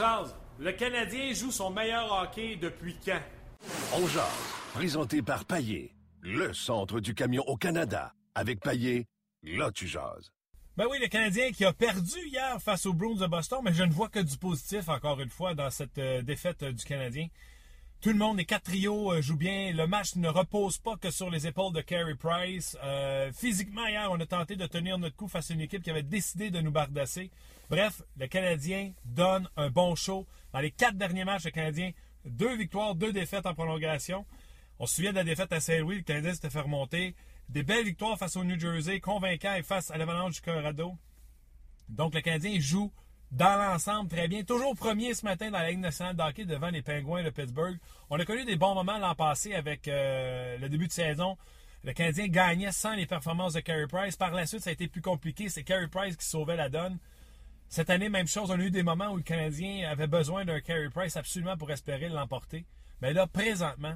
Jase. Le Canadien joue son meilleur hockey depuis quand? On jase, présenté par Paillé, le centre du camion au Canada. Avec Paillé, là tu jases. Ben oui, le Canadien qui a perdu hier face aux Bruins de Boston, mais je ne vois que du positif, encore une fois, dans cette euh, défaite du Canadien. Tout le monde, les quatre trios euh, jouent bien. Le match ne repose pas que sur les épaules de Carey Price. Euh, physiquement, hier, on a tenté de tenir notre coup face à une équipe qui avait décidé de nous bardasser. Bref, le Canadien donne un bon show. Dans les quatre derniers matchs, le Canadien, deux victoires, deux défaites en prolongation. On se souvient de la défaite à Saint-Louis, le Canadien s'était fait remonter. Des belles victoires face au New Jersey, convaincant et face à l'Avalanche du Colorado. Donc, le Canadien joue dans l'ensemble très bien. Toujours premier ce matin dans la Ligue nationale de hockey devant les Pingouins de Pittsburgh. On a connu des bons moments l'an passé avec euh, le début de saison. Le Canadien gagnait sans les performances de Carey Price. Par la suite, ça a été plus compliqué. C'est Carey Price qui sauvait la donne. Cette année, même chose. On a eu des moments où le Canadien avait besoin d'un Carey Price absolument pour espérer l'emporter. Mais là, présentement,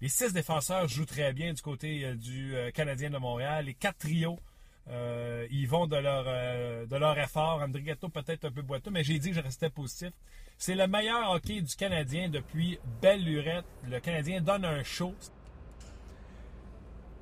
les six défenseurs jouent très bien du côté euh, du euh, Canadien de Montréal. Les quatre trios, euh, ils vont de leur, euh, de leur effort. Peut-être un peu boiteux, mais j'ai dit que je restais positif. C'est le meilleur hockey du Canadien depuis belle lurette. Le Canadien donne un show.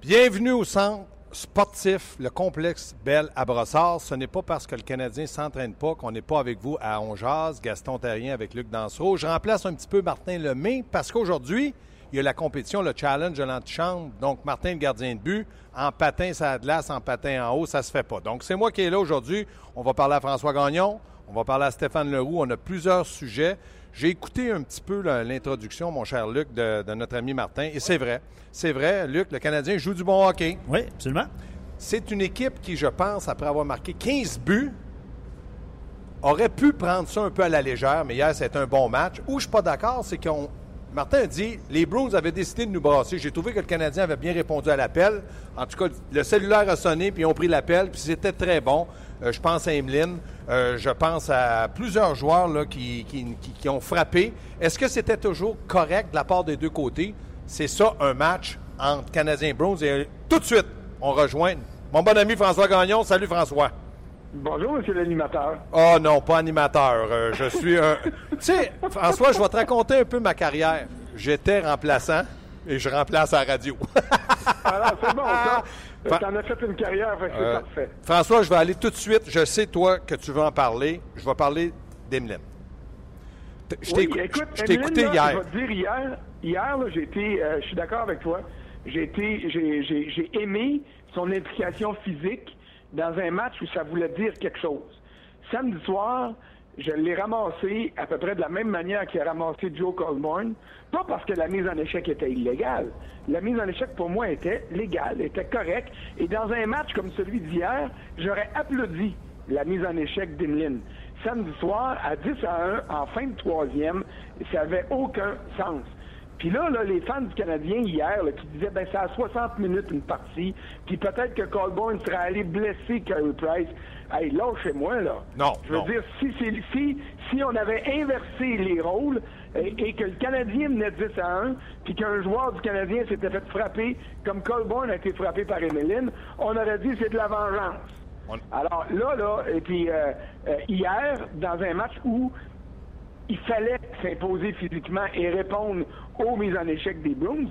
Bienvenue au centre sportif, le complexe Belle à Brossard. Ce n'est pas parce que le Canadien ne s'entraîne pas qu'on n'est pas avec vous à Onjaz, Gaston Terrien avec Luc Dansereau. Je remplace un petit peu Martin Lemay parce qu'aujourd'hui, il y a la compétition, le challenge de l'antichambre. Donc, Martin, le gardien de but, en patin, ça glace, en patin en haut, ça se fait pas. Donc, c'est moi qui est là aujourd'hui. On va parler à François Gagnon, on va parler à Stéphane Leroux. On a plusieurs sujets. J'ai écouté un petit peu l'introduction, mon cher Luc, de, de notre ami Martin. Et c'est vrai. C'est vrai, Luc, le Canadien joue du bon hockey. Oui, absolument. C'est une équipe qui, je pense, après avoir marqué 15 buts, aurait pu prendre ça un peu à la légère, mais hier, c'était un bon match. Où je suis pas d'accord, c'est qu'on. Martin dit les Bruins avaient décidé de nous brasser. J'ai trouvé que le Canadien avait bien répondu à l'appel. En tout cas, le cellulaire a sonné, puis ils ont pris l'appel, puis c'était très bon. Euh, je pense à Emeline. Euh, je pense à plusieurs joueurs là, qui, ont frappé. Est-ce que c'était toujours correct de la part des deux côtés? C'est ça, un match entre Canadiens et Bruins. Et euh, tout de suite, on rejoint mon bon ami François Gagnon. Salut François. Bonjour, monsieur l'animateur. Oh non, pas animateur. Euh, je suis un. tu sais, François, je vais te raconter un peu ma carrière. J'étais remplaçant et je remplace à la radio. Alors, c'est bon, ça. Fa- T'en as fait une carrière, c'est Euh, parfait. François, je vais aller tout de suite. Je sais, toi, que tu veux en parler. Je vais parler d'Emeline. Je t'ai Oui, écouté là, hier. Je vais te dire, hier, j'ai été, euh, je suis d'accord avec toi, j'ai été, j'ai, j'ai, j'ai aimé son implication physique dans un match où ça voulait dire quelque chose. Samedi soir, je l'ai ramassé à peu près de la même manière qu'il a ramassé Joe Colborne, pas parce que la mise en échec était illégale. La mise en échec, pour moi, était légale, était correcte. Et dans un match comme celui d'hier, j'aurais applaudi la mise en échec d'Emeline. Samedi soir, à 10 à 1, en fin de troisième, ça n'avait aucun sens. Puis là, là, les fans du Canadien hier, là, qui disaient, ben, c'est à 60 minutes une partie, puis peut-être que Colborne serait allé blesser Carey Price. Hey, lâchez-moi, là. Non, Je veux non. dire, si, c'est- si, si on avait inversé les rôles et, et que le Canadien menait 10 à 1, puis qu'un joueur du Canadien s'était fait frapper, comme Colborne a été frappé par Emeline, on aurait dit c'est de la vengeance. On- Alors là, là, et puis euh, euh, hier, dans un match où il fallait s'imposer physiquement et répondre aux mises en échec des Bruins,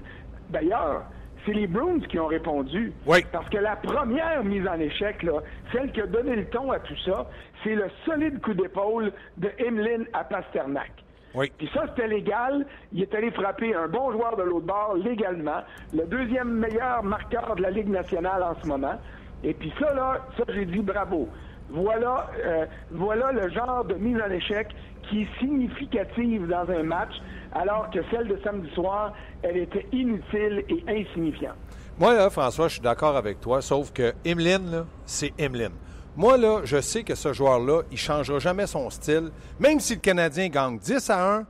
D'ailleurs, c'est les Bruins qui ont répondu. Oui. Parce que la première mise en échec, là, celle qui a donné le ton à tout ça, c'est le solide coup d'épaule de Emlyn à Pasternak. Oui. Puis ça, c'était légal. Il est allé frapper un bon joueur de l'autre bord légalement. Le deuxième meilleur marqueur de la Ligue nationale en ce moment. Et puis ça, là, ça, j'ai dit bravo. Voilà, euh, voilà le genre de mise en échec qui est significative dans un match, alors que celle de samedi soir, elle était inutile et insignifiante. Moi, là, François, je suis d'accord avec toi, sauf que là, c'est Emlyn. Moi, là, je sais que ce joueur-là, il ne changera jamais son style. Même si le Canadien gagne 10 à 1,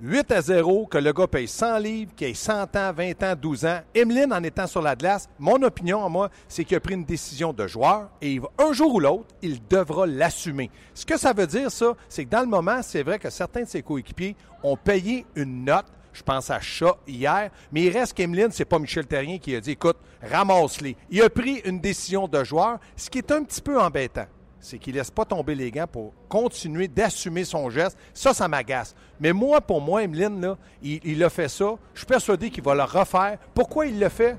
8 à 0, que le gars paye 100 livres, qu'il ait 100 ans, 20 ans, 12 ans. Emeline, en étant sur la glace, mon opinion à moi, c'est qu'il a pris une décision de joueur et un jour ou l'autre, il devra l'assumer. Ce que ça veut dire, ça, c'est que dans le moment, c'est vrai que certains de ses coéquipiers ont payé une note. Je pense à Chat hier, mais il reste qu'Emeline, c'est pas Michel Terrien qui a dit écoute, ramasse-les. Il a pris une décision de joueur, ce qui est un petit peu embêtant c'est qu'il ne laisse pas tomber les gants pour continuer d'assumer son geste. Ça, ça m'agace. Mais moi, pour moi, Emeline, là, il, a fait ça. Je suis persuadé qu'il va le refaire. Pourquoi il le fait?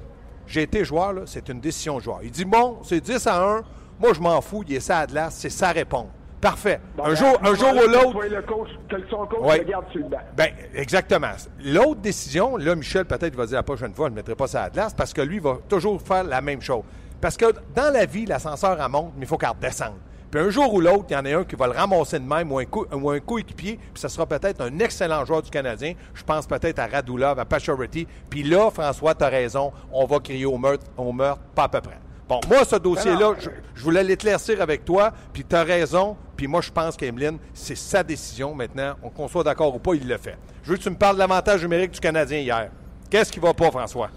J'ai été joueur, là, c'est une décision de joueur. Il dit, bon, c'est 10 à 1. Moi, je m'en fous. Il est ça à glace. C'est sa réponse. Parfait. un ben, jour, un jour ou l'autre. Le coach, son coach le garde sur le banc. Ben, exactement. L'autre décision, là, Michel, peut-être, va dire la prochaine fois, je ne mettrai pas ça à glace parce que lui va toujours faire la même chose. Parce que dans la vie, l'ascenseur, elle monte, mais il faut qu'elle redescende. Puis un jour ou l'autre, il y en a un qui va le ramasser de même ou un, un coéquipier, puis ce sera peut-être un excellent joueur du Canadien. Je pense peut-être à Radulov, à Pachority. Puis là, François, tu as raison, on va crier au meurtre, au meurtre, pas à peu près. Bon, moi, ce dossier-là, je, voulais l'éclaircir avec toi, puis tu as raison, puis moi, je pense qu'Emeline, c'est sa décision maintenant. Qu'on soit d'accord ou pas, il le fait. Je veux que tu me parles de l'avantage numérique du Canadien hier. Qu'est-ce qui va pas, François?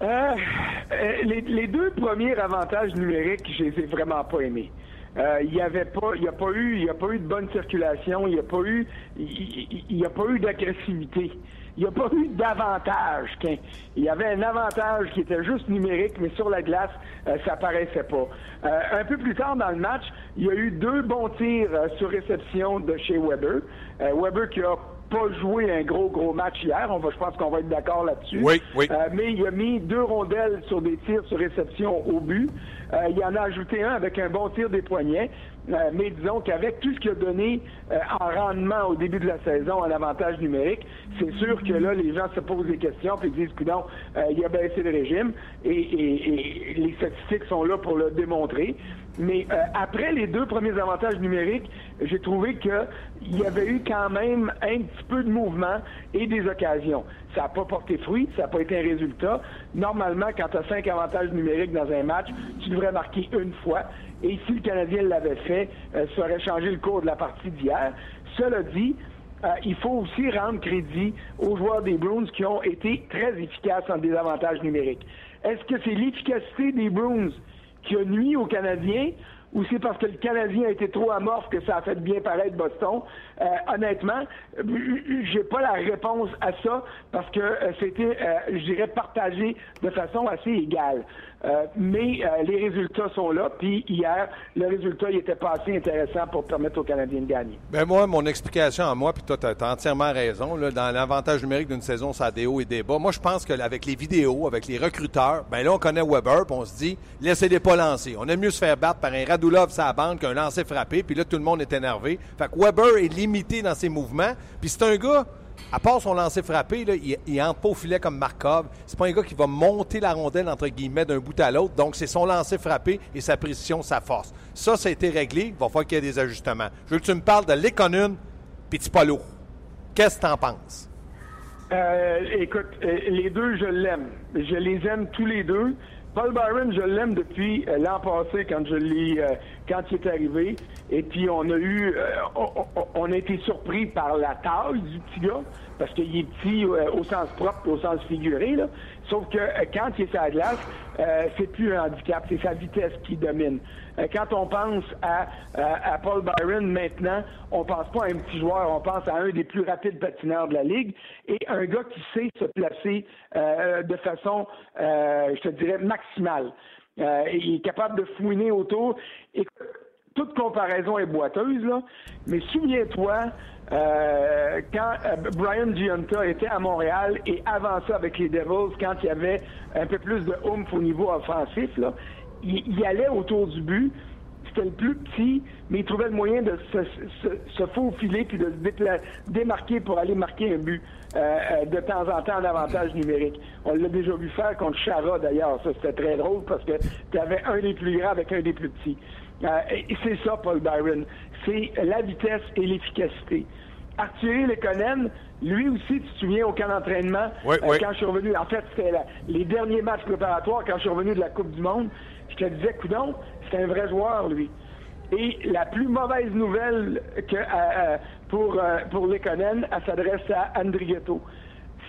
Euh, euh, les, les, deux premiers avantages numériques, je les ai vraiment pas aimés. Euh, il n'y avait pas, il a pas eu, il a pas eu de bonne circulation, il n'y a pas eu, il, a pas eu d'agressivité. Il n'y a pas eu d'avantage. Il y avait un avantage qui était juste numérique, mais sur la glace, euh, ça paraissait pas. Euh, un peu plus tard dans le match, il y a eu deux bons tirs sur réception de chez Weber. Weber qui a pas joué un gros, gros match hier. On va, je pense qu'on va être d'accord là-dessus. Oui, oui. mais il a mis deux rondelles sur des tirs sur réception au but. Euh, il en a ajouté un avec un bon tir des poignets. Euh, mais disons qu'avec tout ce qu'il a donné euh, en rendement au début de la saison en avantage numérique, c'est sûr que là, les gens se posent des questions et disent, non, il a baissé le régime et, les statistiques sont là pour le démontrer. Mais après les deux premiers avantages numériques, j'ai trouvé qu'il y avait eu quand même un petit peu de mouvement et des occasions. Ça n'a pas porté fruit, ça n'a pas été un résultat. Normalement, quand tu as cinq avantages numériques dans un match, tu devrais marquer une fois. Et si le Canadien l'avait fait, euh, ça aurait changé le cours de la partie d'hier. Cela dit, euh, il faut aussi rendre crédit aux joueurs des Bruins qui ont été très efficaces en désavantage numérique. Est-ce que c'est l'efficacité des Bruins qui a nuit aux Canadiens ou c'est parce que le Canadien a été trop amorphe que ça a fait bien paraître Boston? Euh, honnêtement, j'ai pas la réponse à ça parce que euh, c'était, euh, je dirais, partagé de façon assez égale. mais les résultats sont là. Puis hier, le résultat il était pas assez intéressant pour permettre aux Canadiens de gagner. Ben moi, mon explication à moi, puis toi, tu as, entièrement raison. dans l'avantage numérique d'une saison, ça a des hauts et des bas. Moi, je pense qu'avec les vidéos, avec les recruteurs, ben là, on connaît Weber, puis on se dit, laissez-les pas lancer. On aime mieux se faire battre par un Radulov sa bande qu'un lancer frappé, puis là, tout le monde est énervé. Fait que Weber est limité dans ses mouvements. Puis c'est un gars, à part son lancer frappé, il, il entre pas au filet comme Markov. C'est pas un gars qui va monter la rondelle, entre guillemets, d'un bout à l'autre. Donc, c'est son lancer frappé et sa précision, sa force. Ça, ça a été réglé. Il va falloir qu'il y ait des ajustements. Je veux que tu me parles de Lekonen puis Tipolo. Qu'est-ce que tu en penses? Euh, écoute, euh, les deux, je l'aime. Je les aime tous les deux. Paul Byron, je l'aime depuis euh, l'an passé quand je l'ai, euh, quand il est arrivé. Et puis on a eu, euh, on, a été surpris par la taille du petit gars parce qu'il est petit au sens propre, au sens figuré. Là. Sauf que quand il est sur la glace, c'est plus un handicap, c'est sa vitesse qui domine. quand on pense à, à, Paul Byron maintenant, on pense pas à un petit joueur, on pense à un des plus rapides patineurs de la ligue et un gars qui sait se placer de façon, je te dirais, maximale. il est capable de fouiner autour. Et toute comparaison est boiteuse, là, mais souviens-toi, euh, quand euh, Brian Giunta était à Montréal et avant ça avec les Devils, quand il y avait un peu plus de oomph au niveau offensif, là, il, il allait autour du but, c'était le plus petit, mais il trouvait le moyen de se, se, se faufiler puis de se démarquer pour aller marquer un but euh, euh, de temps en temps en avantage numérique. On l'a déjà vu faire contre Chara d'ailleurs. Ça, c'était très drôle parce que tu avais un des plus grands avec un des plus petits. Euh, c'est ça, Paul Byron. C'est la vitesse et l'efficacité. Arthur Lekonen, lui aussi, tu te souviens, au camp d'entraînement, Oui, euh, oui. quand je suis revenu, en fait, c'était les derniers matchs préparatoires, quand je suis revenu de la Coupe du Monde, je te disais, coudon, c'est un vrai joueur, lui. Et la plus mauvaise nouvelle que, euh, euh, pour, euh, pour Lekonen, elle s'adresse à Andrigetto.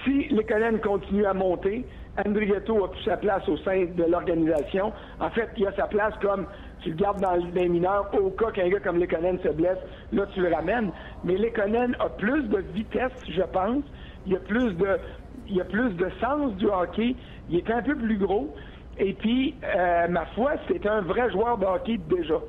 Si Lekonen continue à monter, Andrigetto a plus sa place au sein de l'organisation. En fait, il a sa place comme tu le gardes dans les mineurs au cas qu'un gars comme Lekonen se blesse, là tu le ramènes. Mais Lekonen a plus de vitesse, je pense. Il a plus de il a plus de sens du hockey. Il est un peu plus gros. Et puis, euh, ma foi, c'est un vrai joueur de hockey déjà.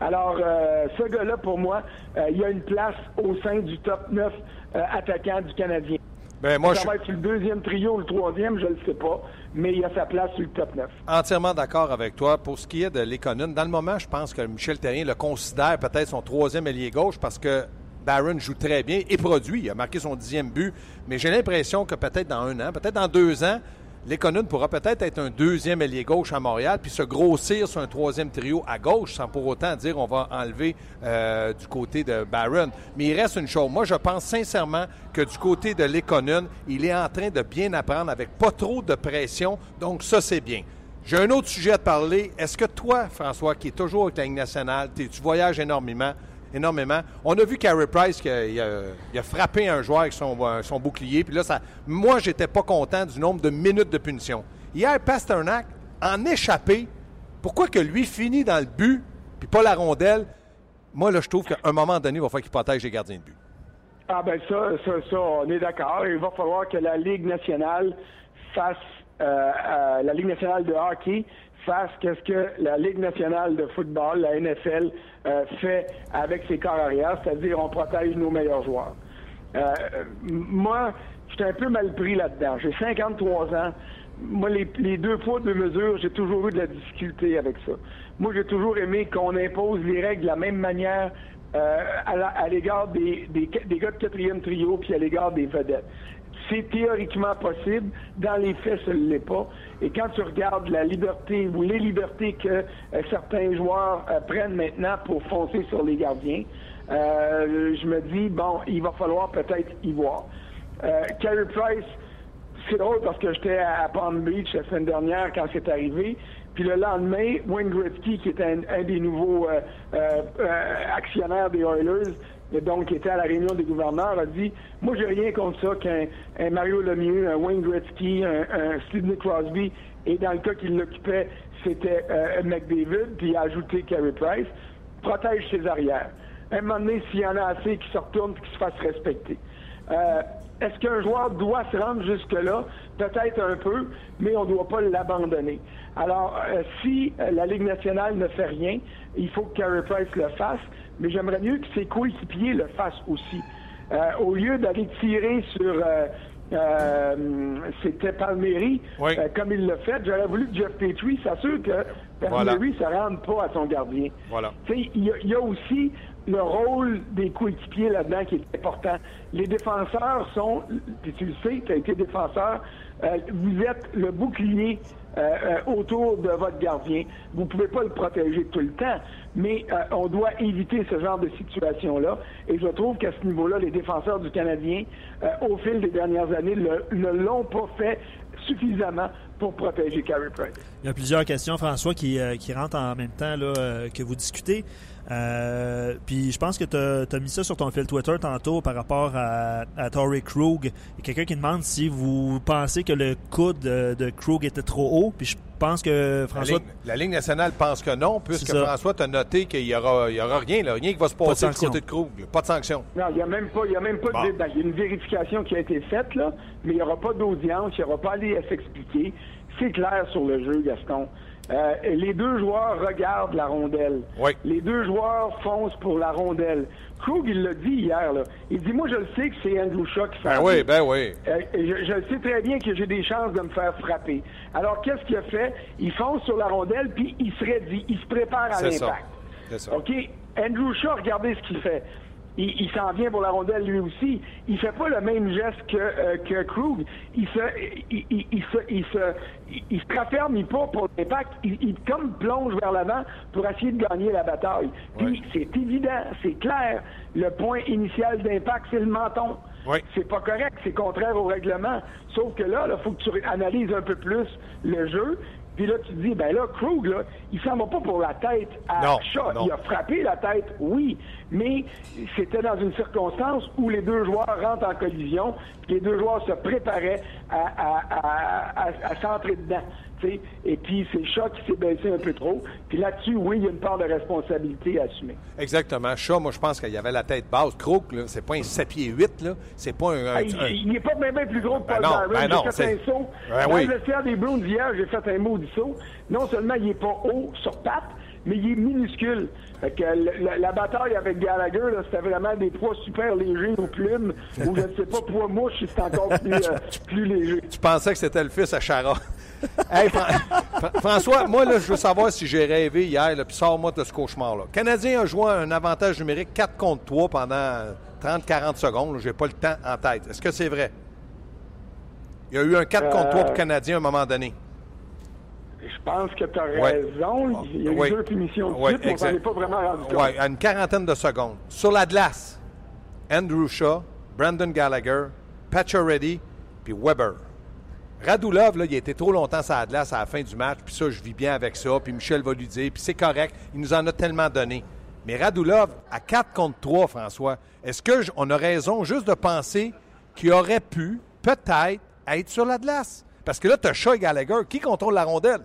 Alors, euh, ce gars-là, pour moi, euh, il a une place au sein du top 9 euh, attaquant du Canadien. Ben, moi, ça va être sur le deuxième trio ou le troisième, je ne le sais pas, mais il a sa place sur le top 9. entièrement d'accord avec toi. Pour ce qui est de Lekonen, dans le moment, je pense que Michel Terrien le considère peut-être son troisième ailier gauche parce que Barron joue très bien et produit. Il a marqué son dixième but. Mais j'ai l'impression que peut-être dans un an, peut-être dans deux ans, Lekonen pourra peut-être être un deuxième ailier gauche à Montréal puis se grossir sur un troisième trio à gauche sans pour autant dire on va enlever euh, du côté de Barron. Mais il reste une chose. Moi, je pense sincèrement que du côté de Lekonen, il est en train de bien apprendre avec pas trop de pression. Donc, ça, c'est bien. J'ai un autre sujet à te parler. Est-ce que toi, François, qui est toujours avec la Ligue nationale, tu voyages énormément, énormément. On a vu Carey Price qui a, frappé un joueur avec son, euh, son bouclier. Puis là, ça, moi, j'étais pas content du nombre de minutes de punition. Hier, Pasternak, en échappé, pourquoi que lui finit dans le but, puis pas la rondelle? Moi, là, je trouve qu'à un moment donné, il va falloir qu'il protège les gardiens de but. Ah ben ça, ça, ça, on est d'accord. Il va falloir que la Ligue nationale fasse, euh, euh, la Ligue nationale de hockey qu'est-ce que la Ligue nationale de football, la NFL, euh, fait avec ses corps arrière, c'est-à-dire on protège nos meilleurs joueurs. Euh, moi, j'étais un peu mal pris là-dedans. J'ai 53 ans. Moi, les, deux poids, deux mesures, j'ai toujours eu de la difficulté avec ça. Moi, j'ai toujours aimé qu'on impose les règles de la même manière euh, à l'égard des, des, des gars de quatrième trio puis à l'égard des vedettes. C'est théoriquement possible. Dans les faits, ce ne l'est pas. Et quand tu regardes la liberté ou les libertés que euh, certains joueurs euh, prennent maintenant pour foncer sur les gardiens, euh, je me dis, bon, il va falloir peut-être y voir. Carey Price, c'est drôle parce que j'étais à Palm Beach la semaine dernière quand c'est arrivé. Puis le lendemain, Wayne Gretzky, qui était un, des nouveaux actionnaires des Oilers, donc qui était à la réunion des gouverneurs, a dit Moi, j'ai rien contre ça qu'un un Mario Lemieux, un Wayne Gretzky, un, un Sidney Crosby, et dans le cas qu'il l'occupait, c'était euh, McDavid, puis il a ajouté Carey Price, protège ses arrières. À un moment donné, s'il y en a assez qui se retournent et se fassent respecter. Euh, est-ce qu'un joueur doit se rendre jusque-là? Peut-être un peu, mais on ne doit pas l'abandonner. Alors, euh, si la Ligue nationale ne fait rien, il faut que Carey Price le fasse, mais j'aimerais mieux que ses coéquipiers le fassent aussi. Euh, au lieu d'aller tirer sur... euh, euh, c'était Palmieri, Oui. euh, comme il l'a fait. J'aurais voulu que Jeff Petrie s'assure que Palmieri ne se rende pas à son gardien. Voilà. Y, il y a aussi le rôle des coéquipiers là-dedans qui est important. Les défenseurs sont, tu le sais, tu as été défenseur, euh, vous êtes le bouclier euh, euh, autour de votre gardien. Vous ne pouvez pas le protéger tout le temps, mais on doit éviter ce genre de situation-là. Et je trouve qu'à ce niveau-là, les défenseurs du Canadien, au fil des dernières années, ne l'ont pas fait suffisamment pour protéger Carey Price. Il y a plusieurs questions, François, qui, rentrent en même temps que vous discutez. Euh, puis je pense que tu as, mis ça sur ton fil Twitter tantôt par rapport à, à Torrey Krug. Il y a quelqu'un qui demande si vous pensez que le coude de, de Krug était trop haut. Puis je pense que La François... Ligue, la Ligue nationale pense que non, puisque. François t'a noté qu'il n'y aura, il y aura rien, là, rien qui va se passer du sanction. côté de Krug. Pas de sanction. Non, il n'y a même pas, il y a même pas Bon. de débat. Il y a une vérification qui a été faite, là, mais il n'y aura pas d'audience, il n'y aura pas à aller à s'expliquer. C'est clair sur le jeu, Gaston. Euh, les deux joueurs regardent la rondelle. Oui. Les deux joueurs foncent pour la rondelle. Krug, il l'a dit hier. Là. Il dit, moi, je le sais que c'est Andrew Shaw qui fait Ben oui, ben oui. Euh, je, je sais très bien que j'ai des chances de me faire frapper. Alors, qu'est-ce qu'il a fait? Il fonce sur la rondelle, puis il se il se prépare à l'impact. C'est ça. OK? Andrew Shaw, regardez ce qu'il fait. Il, il s'en vient pour la rondelle lui aussi. Il fait pas le même geste que, euh, que Krug. Il se, il, il- il se, il se, il, il se raffermit pas pour l'impact. Il, il comme plonge vers l'avant pour essayer de gagner la bataille. Puis c'est évident, c'est clair. Le point initial d'impact, c'est le menton. C'est pas correct, c'est contraire au règlement. Sauf que là, il faut que tu analyses un peu plus le jeu. Puis là, tu te dis, ben là, Krug, là, il s'en va pas pour la tête à Non, non. Il a frappé la tête, oui, mais c'était dans une circonstance où les deux joueurs rentrent en collision, puis les deux joueurs se préparaient à, à, à, à- à s'entrer dedans. Et puis c'est Shaw qui s'est baissé un peu trop. Puis là-dessus, oui, il y a une part de responsabilité à assumer. Exactement. Shaw, moi, je pense qu'il y avait la tête basse. Crook, là, c'est pas un 7 pieds 8, là. C'est pas un. un- il- un- il n'est pas même plus gros que Ben Paul non, Byron. ben non, j'ai fait un saut. Ben Dans oui. le des Browns hier, j'ai fait un maudit saut. Non seulement il n'est pas haut sur patte, mais il est minuscule. Fait que la, la bataille avec Gallagher, c'était vraiment des poids super légers aux plumes, ou je ne sais pas, poids mouche, c'est encore plus, euh, plus léger. Tu pensais que c'était le fils à Chara. hey, Fran- Fran- François, moi, là, je veux savoir si j'ai rêvé hier, puis sors-moi de ce cauchemar-là. Canadien a joué un avantage numérique 4 contre 3 pendant 30-40 secondes. J'ai pas le temps en tête. Est-ce que c'est vrai? Il y a eu un 4 contre 3 pour le Canadien à un moment donné. Je pense que tu as Ouais. raison. Il y a eu Oui. deux punitions de suite, on est pas vraiment rendu compte. Oui, à une quarantaine de secondes. Sur la glace, Andrew Shaw, Brandon Gallagher, Pacioretty, puis Weber. Radulov, là, il a été trop longtemps sur la glace à la fin du match, puis ça, je vis bien avec ça, puis Michel va lui dire, puis c'est correct, il nous en a tellement donné. Mais Radulov, à 4 contre 3, François, est-ce qu'on a raison juste de penser qu'il aurait pu, peut-être, être sur la glace? Parce que là, tu as Shaw et Gallagher. Qui contrôle la rondelle?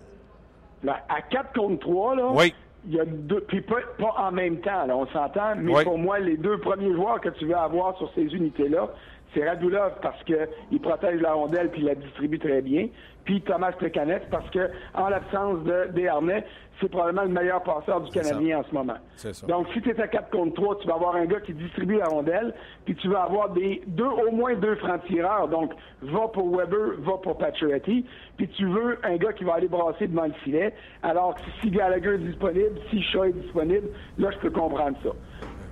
Là, à 4 contre 3, là, Oui. il y a deux, puis pas, pas en même temps, là, on s'entend, mais Oui. pour moi, les deux premiers joueurs que tu veux avoir sur ces unités-là, c'est Radulov parce qu'il protège la rondelle puis il la distribue très bien, puis Thomas Plekanec parce que en l'absence de Desharnais, c'est probablement le meilleur passeur du Canadien en ce moment. Ça. Donc, si tu es à 4 contre 3, tu vas avoir un gars qui distribue la rondelle, puis tu vas avoir des deux, au moins deux francs-tireurs. Donc, va pour Weber, va pour Pacioretty, puis tu veux un gars qui va aller brasser devant le filet. Alors, si Gallagher est disponible, si Shaw est disponible, là, je peux comprendre ça.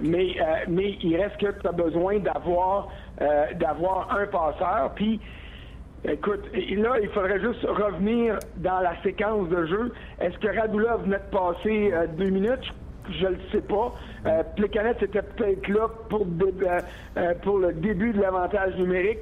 Mais, euh, mais il reste que tu as besoin d'avoir euh, d'avoir un passeur, puis Écoute, là, il faudrait juste revenir dans la séquence de jeu. Est-ce que Radulov venait de passer euh, deux minutes? Je ne le sais pas. Euh, Plekanec était peut-être là pour, euh, pour le début de l'avantage numérique.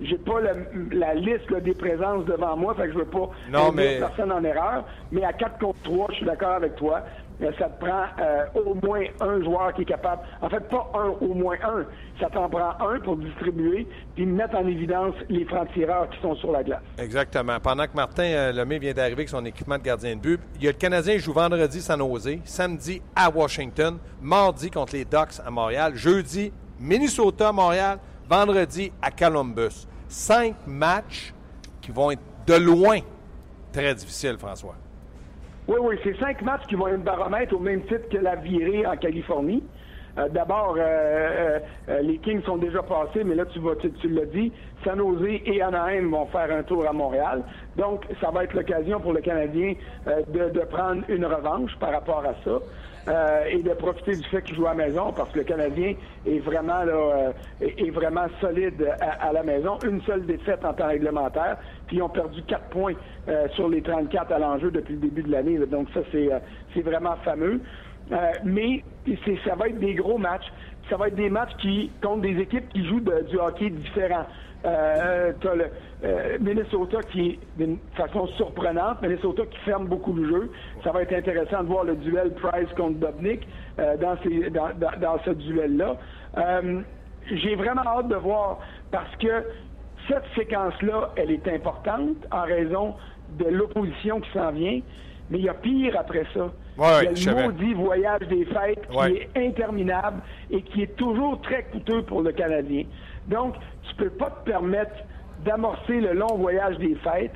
Je n'ai pas le- la liste là, des présences devant moi, fait que je veux pas Non, mais- personne en erreur. Mais à 4 contre 3, je suis d'accord avec toi. Euh, ça te prend euh, au moins un joueur qui est capable. En fait, pas un, au moins un. Ça t'en prend un pour distribuer puis mettre en évidence les francs-tireurs qui sont sur la glace. Exactement. Pendant que Martin euh, Lemay vient d'arriver avec son équipement de gardien de but, il y a le Canadien qui joue vendredi San Jose, samedi à Washington, mardi contre les Ducks à Montréal, jeudi Minnesota à Montréal, vendredi à Columbus. Cinq matchs qui vont être de loin très difficiles, François. Oui, oui, c'est cinq matchs qui vont être baromètre au même titre que la virée en Californie. Euh, D'abord, euh, euh, euh, les Kings sont déjà passés, mais là, tu, vas, tu, tu l'as dit, San Jose et Anaheim vont faire un tour à Montréal. Donc, ça va être l'occasion pour le Canadien euh, de, de prendre une revanche par rapport à ça. et de profiter du fait qu'il joue à la maison parce que le Canadien est vraiment là, est, est vraiment solide à, à la maison. Une seule défaite en temps réglementaire, puis ils ont perdu quatre points euh, sur les 34 à l'enjeu depuis le début de l'année. Donc ça, c'est euh, c'est vraiment fameux. Euh, mais c'est- ça va être des gros matchs. Ça va être des matchs qui contre des équipes qui jouent du hockey différent. Euh, t'as le euh, Minnesota qui d'une façon surprenante, Minnesota qui ferme beaucoup le jeu. Ça va être intéressant de voir le duel Price contre Dobnik euh, dans, ces- dans, dans- dans ce duel-là. Euh, J'ai vraiment hâte de voir parce que cette séquence-là, elle est importante en raison de l'opposition qui s'en vient, mais il y a pire après ça. Ouais, il je y a savais. le maudit voyage des fêtes qui Ouais. est interminable et qui est toujours très coûteux pour le Canadien. Donc, tu peux pas te permettre d'amorcer le long voyage des fêtes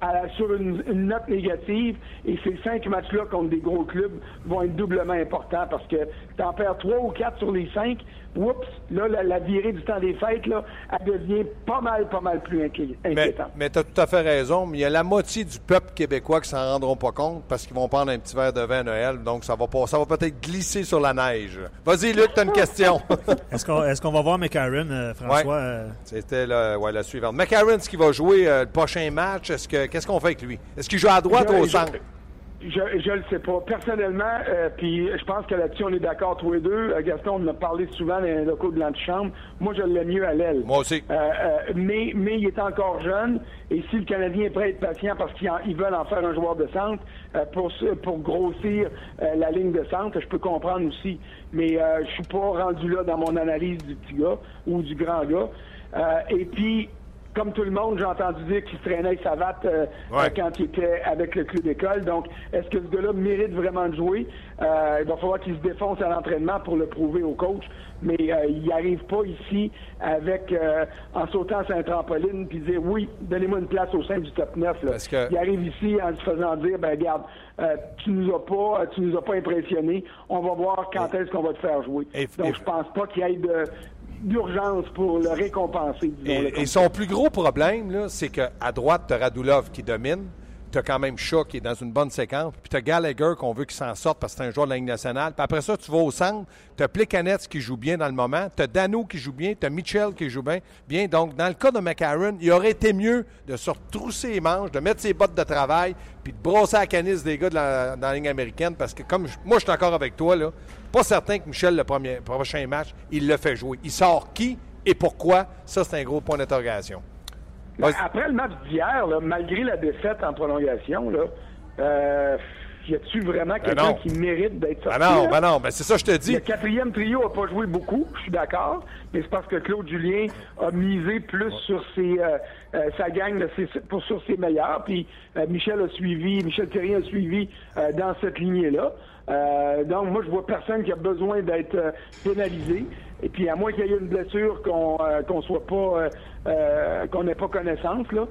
à- sur une, une note négative et ces cinq matchs-là contre des gros clubs vont être doublement importants parce que t'en perds trois ou quatre sur les cinq, oups, là, la, la virée du temps des fêtes, là, elle devient pas mal, pas mal plus inqui- inquiétante. mais tu as tout à fait raison, mais il y a la moitié du peuple québécois qui s'en rendront pas compte parce qu'ils vont prendre un petit verre de vin à Noël, donc ça va pas, ça va peut-être glisser sur la neige. Vas-y, Luc, tu as une question. Est-ce qu'on est-ce qu'on va voir McCarron, euh, François? Ouais. euh, C'était la, ouais, la suivante. McCarron, est-ce qu'il va jouer euh, le prochain match? Est-ce que, qu'est-ce qu'on fait avec lui? Est-ce qu'il joue à droite ou au centre? Je, je le sais pas. Personnellement, euh, puis je pense que là-dessus, on est d'accord tous les deux. Euh, Gaston, on en a parlé souvent dans les locaux de l'antichambre. Moi, je l'aime mieux à l'aile. Moi aussi. Euh, euh, mais, mais il est encore jeune. Et si le Canadien est prêt à être patient parce qu'ils en- ils veulent en faire un joueur de centre euh, pour, pour grossir euh, la ligne de centre, je peux comprendre aussi. Mais euh, je suis pas rendu là dans mon analyse du petit gars ou du grand gars. Euh, et puis, comme tout le monde, j'ai entendu dire qu'il se traînait avec Savate euh, Ouais. euh, quand il était avec le club d'école. Donc, est-ce que ce gars-là mérite vraiment de jouer? Euh, il va falloir qu'il se défonce à l'entraînement pour le prouver au coach. Mais euh, il n'arrive pas ici avec euh, en sautant sur un trampoline puis dire oui, donnez-moi une place au sein du top 9. là. Que- Il arrive ici en se faisant dire ben regarde, euh, tu nous as pas, tu nous as pas impressionné. On va voir quand est-ce qu'on va te faire jouer. Et- Donc et- je pense pas qu'il y ait de d'urgence pour le récompenser. disons-le Et, comme et son plus gros problème, c'est qu'à droite, tu as Radulov qui domine. Tu as quand même Shaw qui est dans une bonne séquence. Puis tu as Gallagher qu'on veut qu'il s'en sorte parce que c'est un joueur de la Ligue nationale. Puis après ça, tu vas au centre. Tu as Plekanec qui joue bien dans le moment. Tu as Dano qui joue bien. Tu as Mitchell qui joue bien. bien. Donc, dans le cas de McCarron, il aurait été mieux de se retrousser les manches, de mettre ses bottes de travail, puis de brosser la canisse des gars de la, dans la Ligue américaine. Parce que comme moi, je suis encore avec toi, là, pas certain que Michel, le premier, prochain match, il le fait jouer. Il sort qui et pourquoi? Ça, c'est un gros point d'interrogation. Ben, après le match d'hier, malgré la défaite en prolongation, là, euh, y a-tu vraiment quelqu'un non. qui mérite d'être Ben sorti? non, là? ben non, ben c'est ça que je te dis. Le quatrième trio a pas joué beaucoup, je suis d'accord, mais c'est parce que Claude Julien a misé plus sur ses, euh, euh, sa gang, de ses- pour, sur ses meilleurs, puis euh, Michel a suivi, Michel Thierry a suivi euh, dans cette lignée-là. Euh, donc moi je vois personne qui a besoin d'être euh, pénalisé. Et puis à moins qu'il y ait une blessure qu'on euh, qu'on soit pas euh, euh, qu'on n'ait pas connaissance là,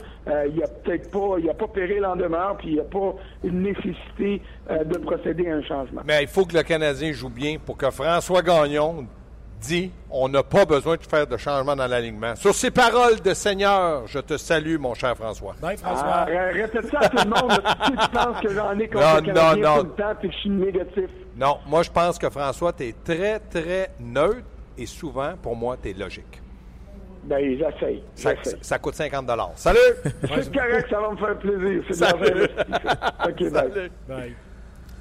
il y a peut-être pas il y a pas péril en demeure puis il n'y a pas une nécessité de procéder à un changement. Mais il faut que le Canadien joue bien pour que François Gagnon dit on n'a pas besoin de faire de changement dans l'alignement. Sur ces paroles de Seigneur, je te salue, mon cher François. Bye, Ah, François. ré- répète ça à tout le monde. Tu penses que j'en ai contre Non, le Canadien non, non. tout le temps puis que je suis négatif. Non, moi je pense que François, tu es très, très neutre et souvent, pour moi, tu es logique. Ben, j'essaye. Ça, ça coûte 50 Salut! C'est correct, ça va me faire plaisir. C'est. OK, bye. Bye.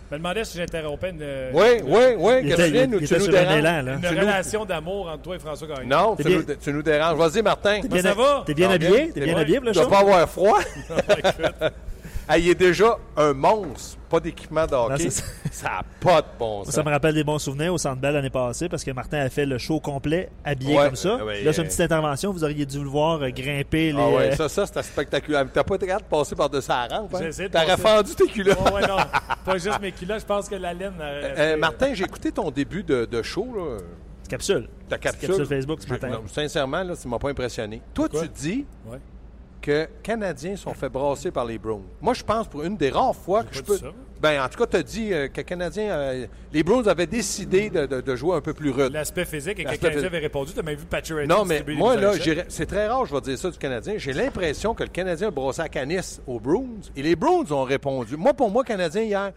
Je me demandais si j'interrompais une, Oui, oui, oui, Il était, Catherine, il tu était nous déranges. élan, là. une tu nous- relation d'amour entre toi et François Gagnon. Non, tu bien- nous, tu nous déranges. Vas-y, Martin. T'es bien, ça va? T'es bien va habillé? bien? T'es bien vrai? habillé Tu vas pas avoir froid? Ah, il est déjà un monstre, pas d'équipement de hockey. ça. n'a pas de bon sens. Ça me rappelle des bons souvenirs au Centre Bell l'année passée parce que Martin a fait le show complet habillé Ouais, comme ça. ouais, là, c'est une petite intervention. Vous auriez dû le voir euh, grimper les. Ah ouais, euh, ça, ça c'était spectaculaire. T'as pas été capable de passer par-dessus la rampe, hein? T'aurais fendu tes culottes. Oh, ouais, non. Pas juste mes culottes. Je pense que la laine. euh, Euh, Martin, j'ai écouté ton début de, de show, là. capsule. Ta capsule. capsule Facebook ce matin. non, sincèrement, là, ça m'a pas impressionné. Toi, tu dis Ouais. Que Canadiens sont fait brasser par les Browns. Moi, je pense pour une des rares fois que je peux. ça. Ben, en tout cas, tu as dit euh, que Canadiens. euh, les Browns avaient décidé de, de- de jouer un peu plus rude. L'aspect physique et que quelqu'un physique. avait répondu. Tu as même vu Patcher Non, mais moi, là, c'est très rare, je vais dire ça du Canadien. J'ai l'impression que le Canadien a brossé à canis aux Bruins et les Bruins ont répondu. Moi, pour moi, Canadien, hier,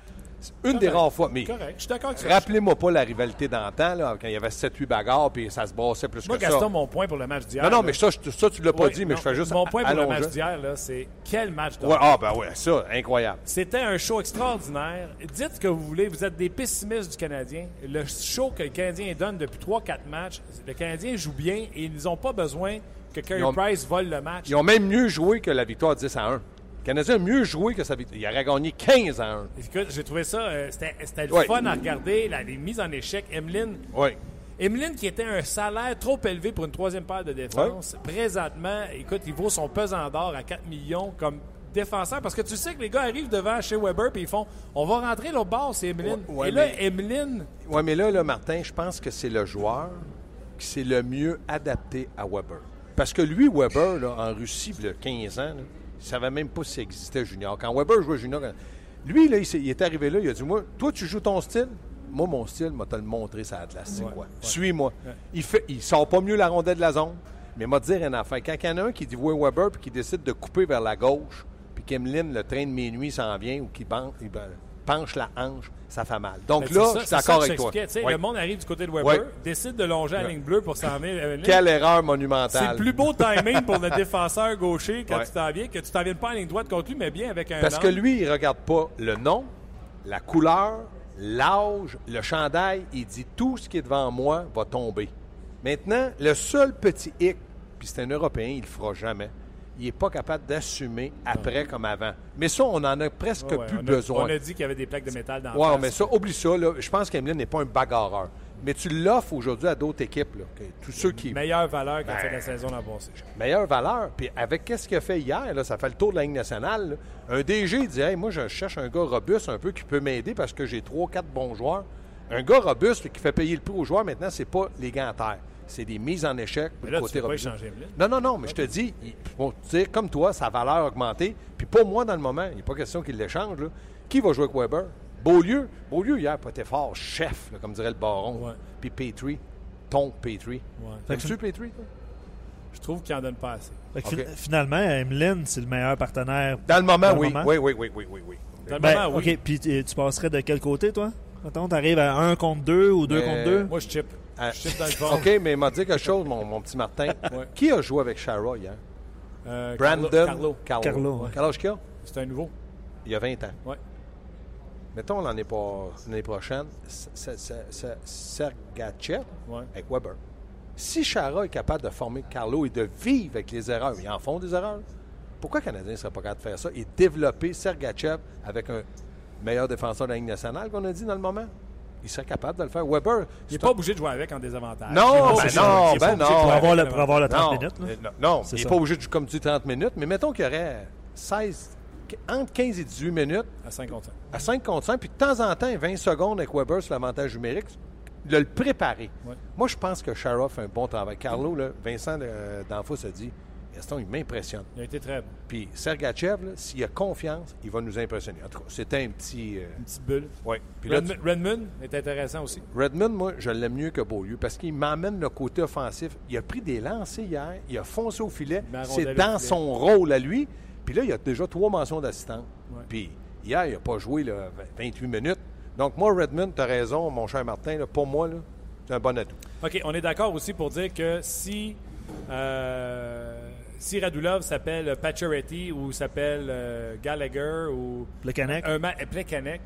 une des rares fois. Mais Correct. Je suis d'accord avec ça. rappelez-moi pas la rivalité d'antan, là, quand il y avait 7-8 bagarres puis ça se brassait plus Moi, que Gaston, ça. mon point pour le match d'hier. Non, non, mais ça, je- ça tu l'as pas dit, mais je fais juste Mon point pour le match d'hier, là, c'est quel match de Ouais, ah, ben ouais, ça, incroyable. C'était un show extraordinaire. Dites ce que vous voulez, vous êtes des pessimistes du Canadien. Le show que le Canadien donne depuis 3-4 matchs, le Canadien joue bien et ils n'ont pas besoin que Carey Price vole le match. Ils ont même mieux joué que la victoire 10 à 1. Le Canadien a mieux joué que sa victoire. Il aurait gagné 15 à 1. Écoute, j'ai trouvé ça, euh, c'était le Ouais. fun à regarder, la, les mises en échec. Emeline, Oui. Emeline qui était un salaire trop élevé pour une troisième paire de défense, présentement, écoute, il vaut son pesant d'or à 4 millions comme défenseur parce que tu sais que les gars arrivent devant chez Weber et ils font on va rentrer l'autre bord, c'est Emeline. Ouais, ouais, et là, mais- Emeline, Oui, mais là, là, Martin, je pense que c'est le joueur qui s'est le mieux adapté à Weber. Parce que lui, Weber, là, en Russie, il y a 15 ans, là, Il savait même pas s'il existait junior. Quand Weber jouait junior, lui, là, il, est arrivé là, il a dit Moi, toi, tu joues ton style? Moi, mon style, m'a te le montré, ça Atlas. C'est Ouais, quoi ouais. Suis-moi. Il fait, il sort pas mieux la rondelle de la zone. Mais m'a dire un affaire. Quand il y en a un qui dit voit Weber puis qui décide de couper vers la gauche, puis qu'Emeline, le train de minuit s'en vient ou qu'il ban- il ban- penche la hanche, ça fait mal. Donc Mais là, c'est ça- je suis c'est d'accord avec toi. Le monde arrive du côté de Weber, décide de longer la ligne bleue pour s'en venir. à ligne. Quelle erreur C'est monumentale. le plus beau timing pour le défenseur gaucher quand tu t'en viens, que tu t'en viennes pas en ligne droite contre lui, mais bien avec un Parce que lui, il regarde pas le nom, la couleur, l'âge, le chandail. Il dit tout ce qui est devant moi va tomber. Maintenant, le seul petit hic, puis c'est un Européen, il le fera jamais. Il n'est pas capable d'assumer après comme avant. Mais ça, on en a presque Ouais, ouais, plus on a- besoin. On a dit qu'il y avait des plaques de métal dans la Ouais, face. mais ça, oublie ça. Là. Je pense qu'Emeline n'est pas un bagarreur. Mais tu l'offres aujourd'hui à d'autres équipes. Là, tous ceux qui. Meilleure valeur qu'a Ben, fait la saison passé. meilleure valeur. Puis avec qu'est-ce qu'il a fait hier, là, ça fait le tour de la Ligue nationale. là. Un DG dit hey, Moi, je cherche un gars robuste un peu qui peut m'aider parce que j'ai trois, quatre bons joueurs. Un gars robuste qui fait payer le prix aux joueurs, maintenant, c'est pas les gants à terre. C'est des mises en échec pour Mais le là, tu côté peux pas échanger. Non, non, non, mais je te dis, il- bon, tu sais, comme toi, sa valeur a augmenté. Puis pas moi dans le moment. Il n'est pas question qu'il l'échange. là. Qui va jouer avec Weber? Beaulieu. Beaulieu, hier, pas été fort. Chef, là, comme dirait le baron. Ouais. Puis Petrie. Ton Petrie. Ouais. T'aimes-tu Petrie, toi? Je trouve qu'il en donne pas assez. Finalement, Emeline, c'est le meilleur partenaire. Dans le moment, Dans le oui. moment? oui. Oui, oui, oui, oui, oui. Dans le Ben, moment, oui. OK, puis tu tu passerais de quel côté, toi? Mettons, t'arrives à 1 contre 2 ou 2 Euh, contre 2? Moi, je chip. Ah, Je chip dans le fond. OK, mais il m'a dit quelque chose, mon, mon petit Martin. Ouais. Qui a joué avec Shara hier? Euh, Brandon Carlo. Carlo. Carlo, ouais. Quel âge qu'il a? C'est un nouveau. Il y a 20 ans. Ouais. Mettons l'année pas- l'année prochaine, Sergachev Ouais. avec Weber. Si Chara est capable de former Carlo et de vivre avec les erreurs, ils en font des erreurs. Pourquoi le Canadien ne serait pas capable de faire ça et développer Sergachev avec un meilleur défenseur de la Ligue nationale qu'on a dit dans le moment? Il serait capable de le faire. Weber, Il c'est n'est pas obligé de jouer avec en désavantage. Non, Il est pas ben obligé- non, il est pas ben obligé de non. jouer Pour avec avoir, en le, pour avoir le 30 non, minutes. là. euh, non, il n'est pas obligé de, comme tu dis, 30 minutes, mais mettons qu'il y aurait 16, entre 15 et 18 minutes À 5 contre 5. à 5 contre 5, puis de temps en temps, 20 secondes avec Weber sur l'avantage numérique, de le préparer. Ouais. Moi, je pense que Shara fait un bon travail. Carlo, là, Vincent euh, D'Anfos a dit Gaston, il m'impressionne. Il a été très bon. Puis Sergachev, s'il a confiance, il va nous impressionner. En tout cas, c'était un petit. euh, Une petite bulle. là, Redmond, Redmond est intéressant aussi. Redmond, moi, je l'aime mieux que Beaulieu parce qu'il m'amène le côté offensif. Il a pris des lancers hier, il a foncé au filet. C'est dans filet. son rôle à lui. Puis là, il a déjà trois mentions d'assistant. Ouais. Puis hier, il n'a pas joué là, 28 minutes. Donc, moi, Redmond, tu as raison, mon cher Martin. là, pour moi, c'est un bon atout. OK, on est d'accord aussi pour dire que si, euh, si Radulov s'appelle Pacioretty ou s'appelle euh, Gallagher ou Plekanec. un Plekanec,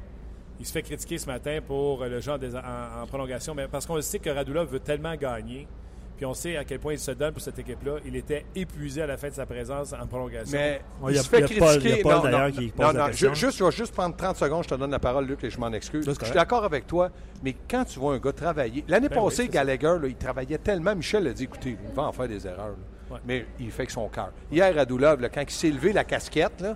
il se fait critiquer ce matin pour le genre des, en, en prolongation, mais parce qu'on sait que Radulov veut tellement gagner, puis on sait à quel point il se donne pour cette équipe-là. Il était épuisé à la fin de sa présence en prolongation. Mais il il y a- se fait il y a Paul- critiquer. Paul, non, d'ailleurs, non, qui non, pose la non, question. je, juste, je vais juste prendre 30 secondes, je te donne la parole, Luc, et je m'en excuse. Ça, Je suis d'accord avec toi, mais quand tu vois un gars travailler. L'année Ben passée. Gallagher, là, il travaillait tellement. Michel a dit écoutez, il va en faire des erreurs. là. Ouais. Mais il fait avec son cœur. Hier, Radulov, là, quand il s'est levé la casquette, là,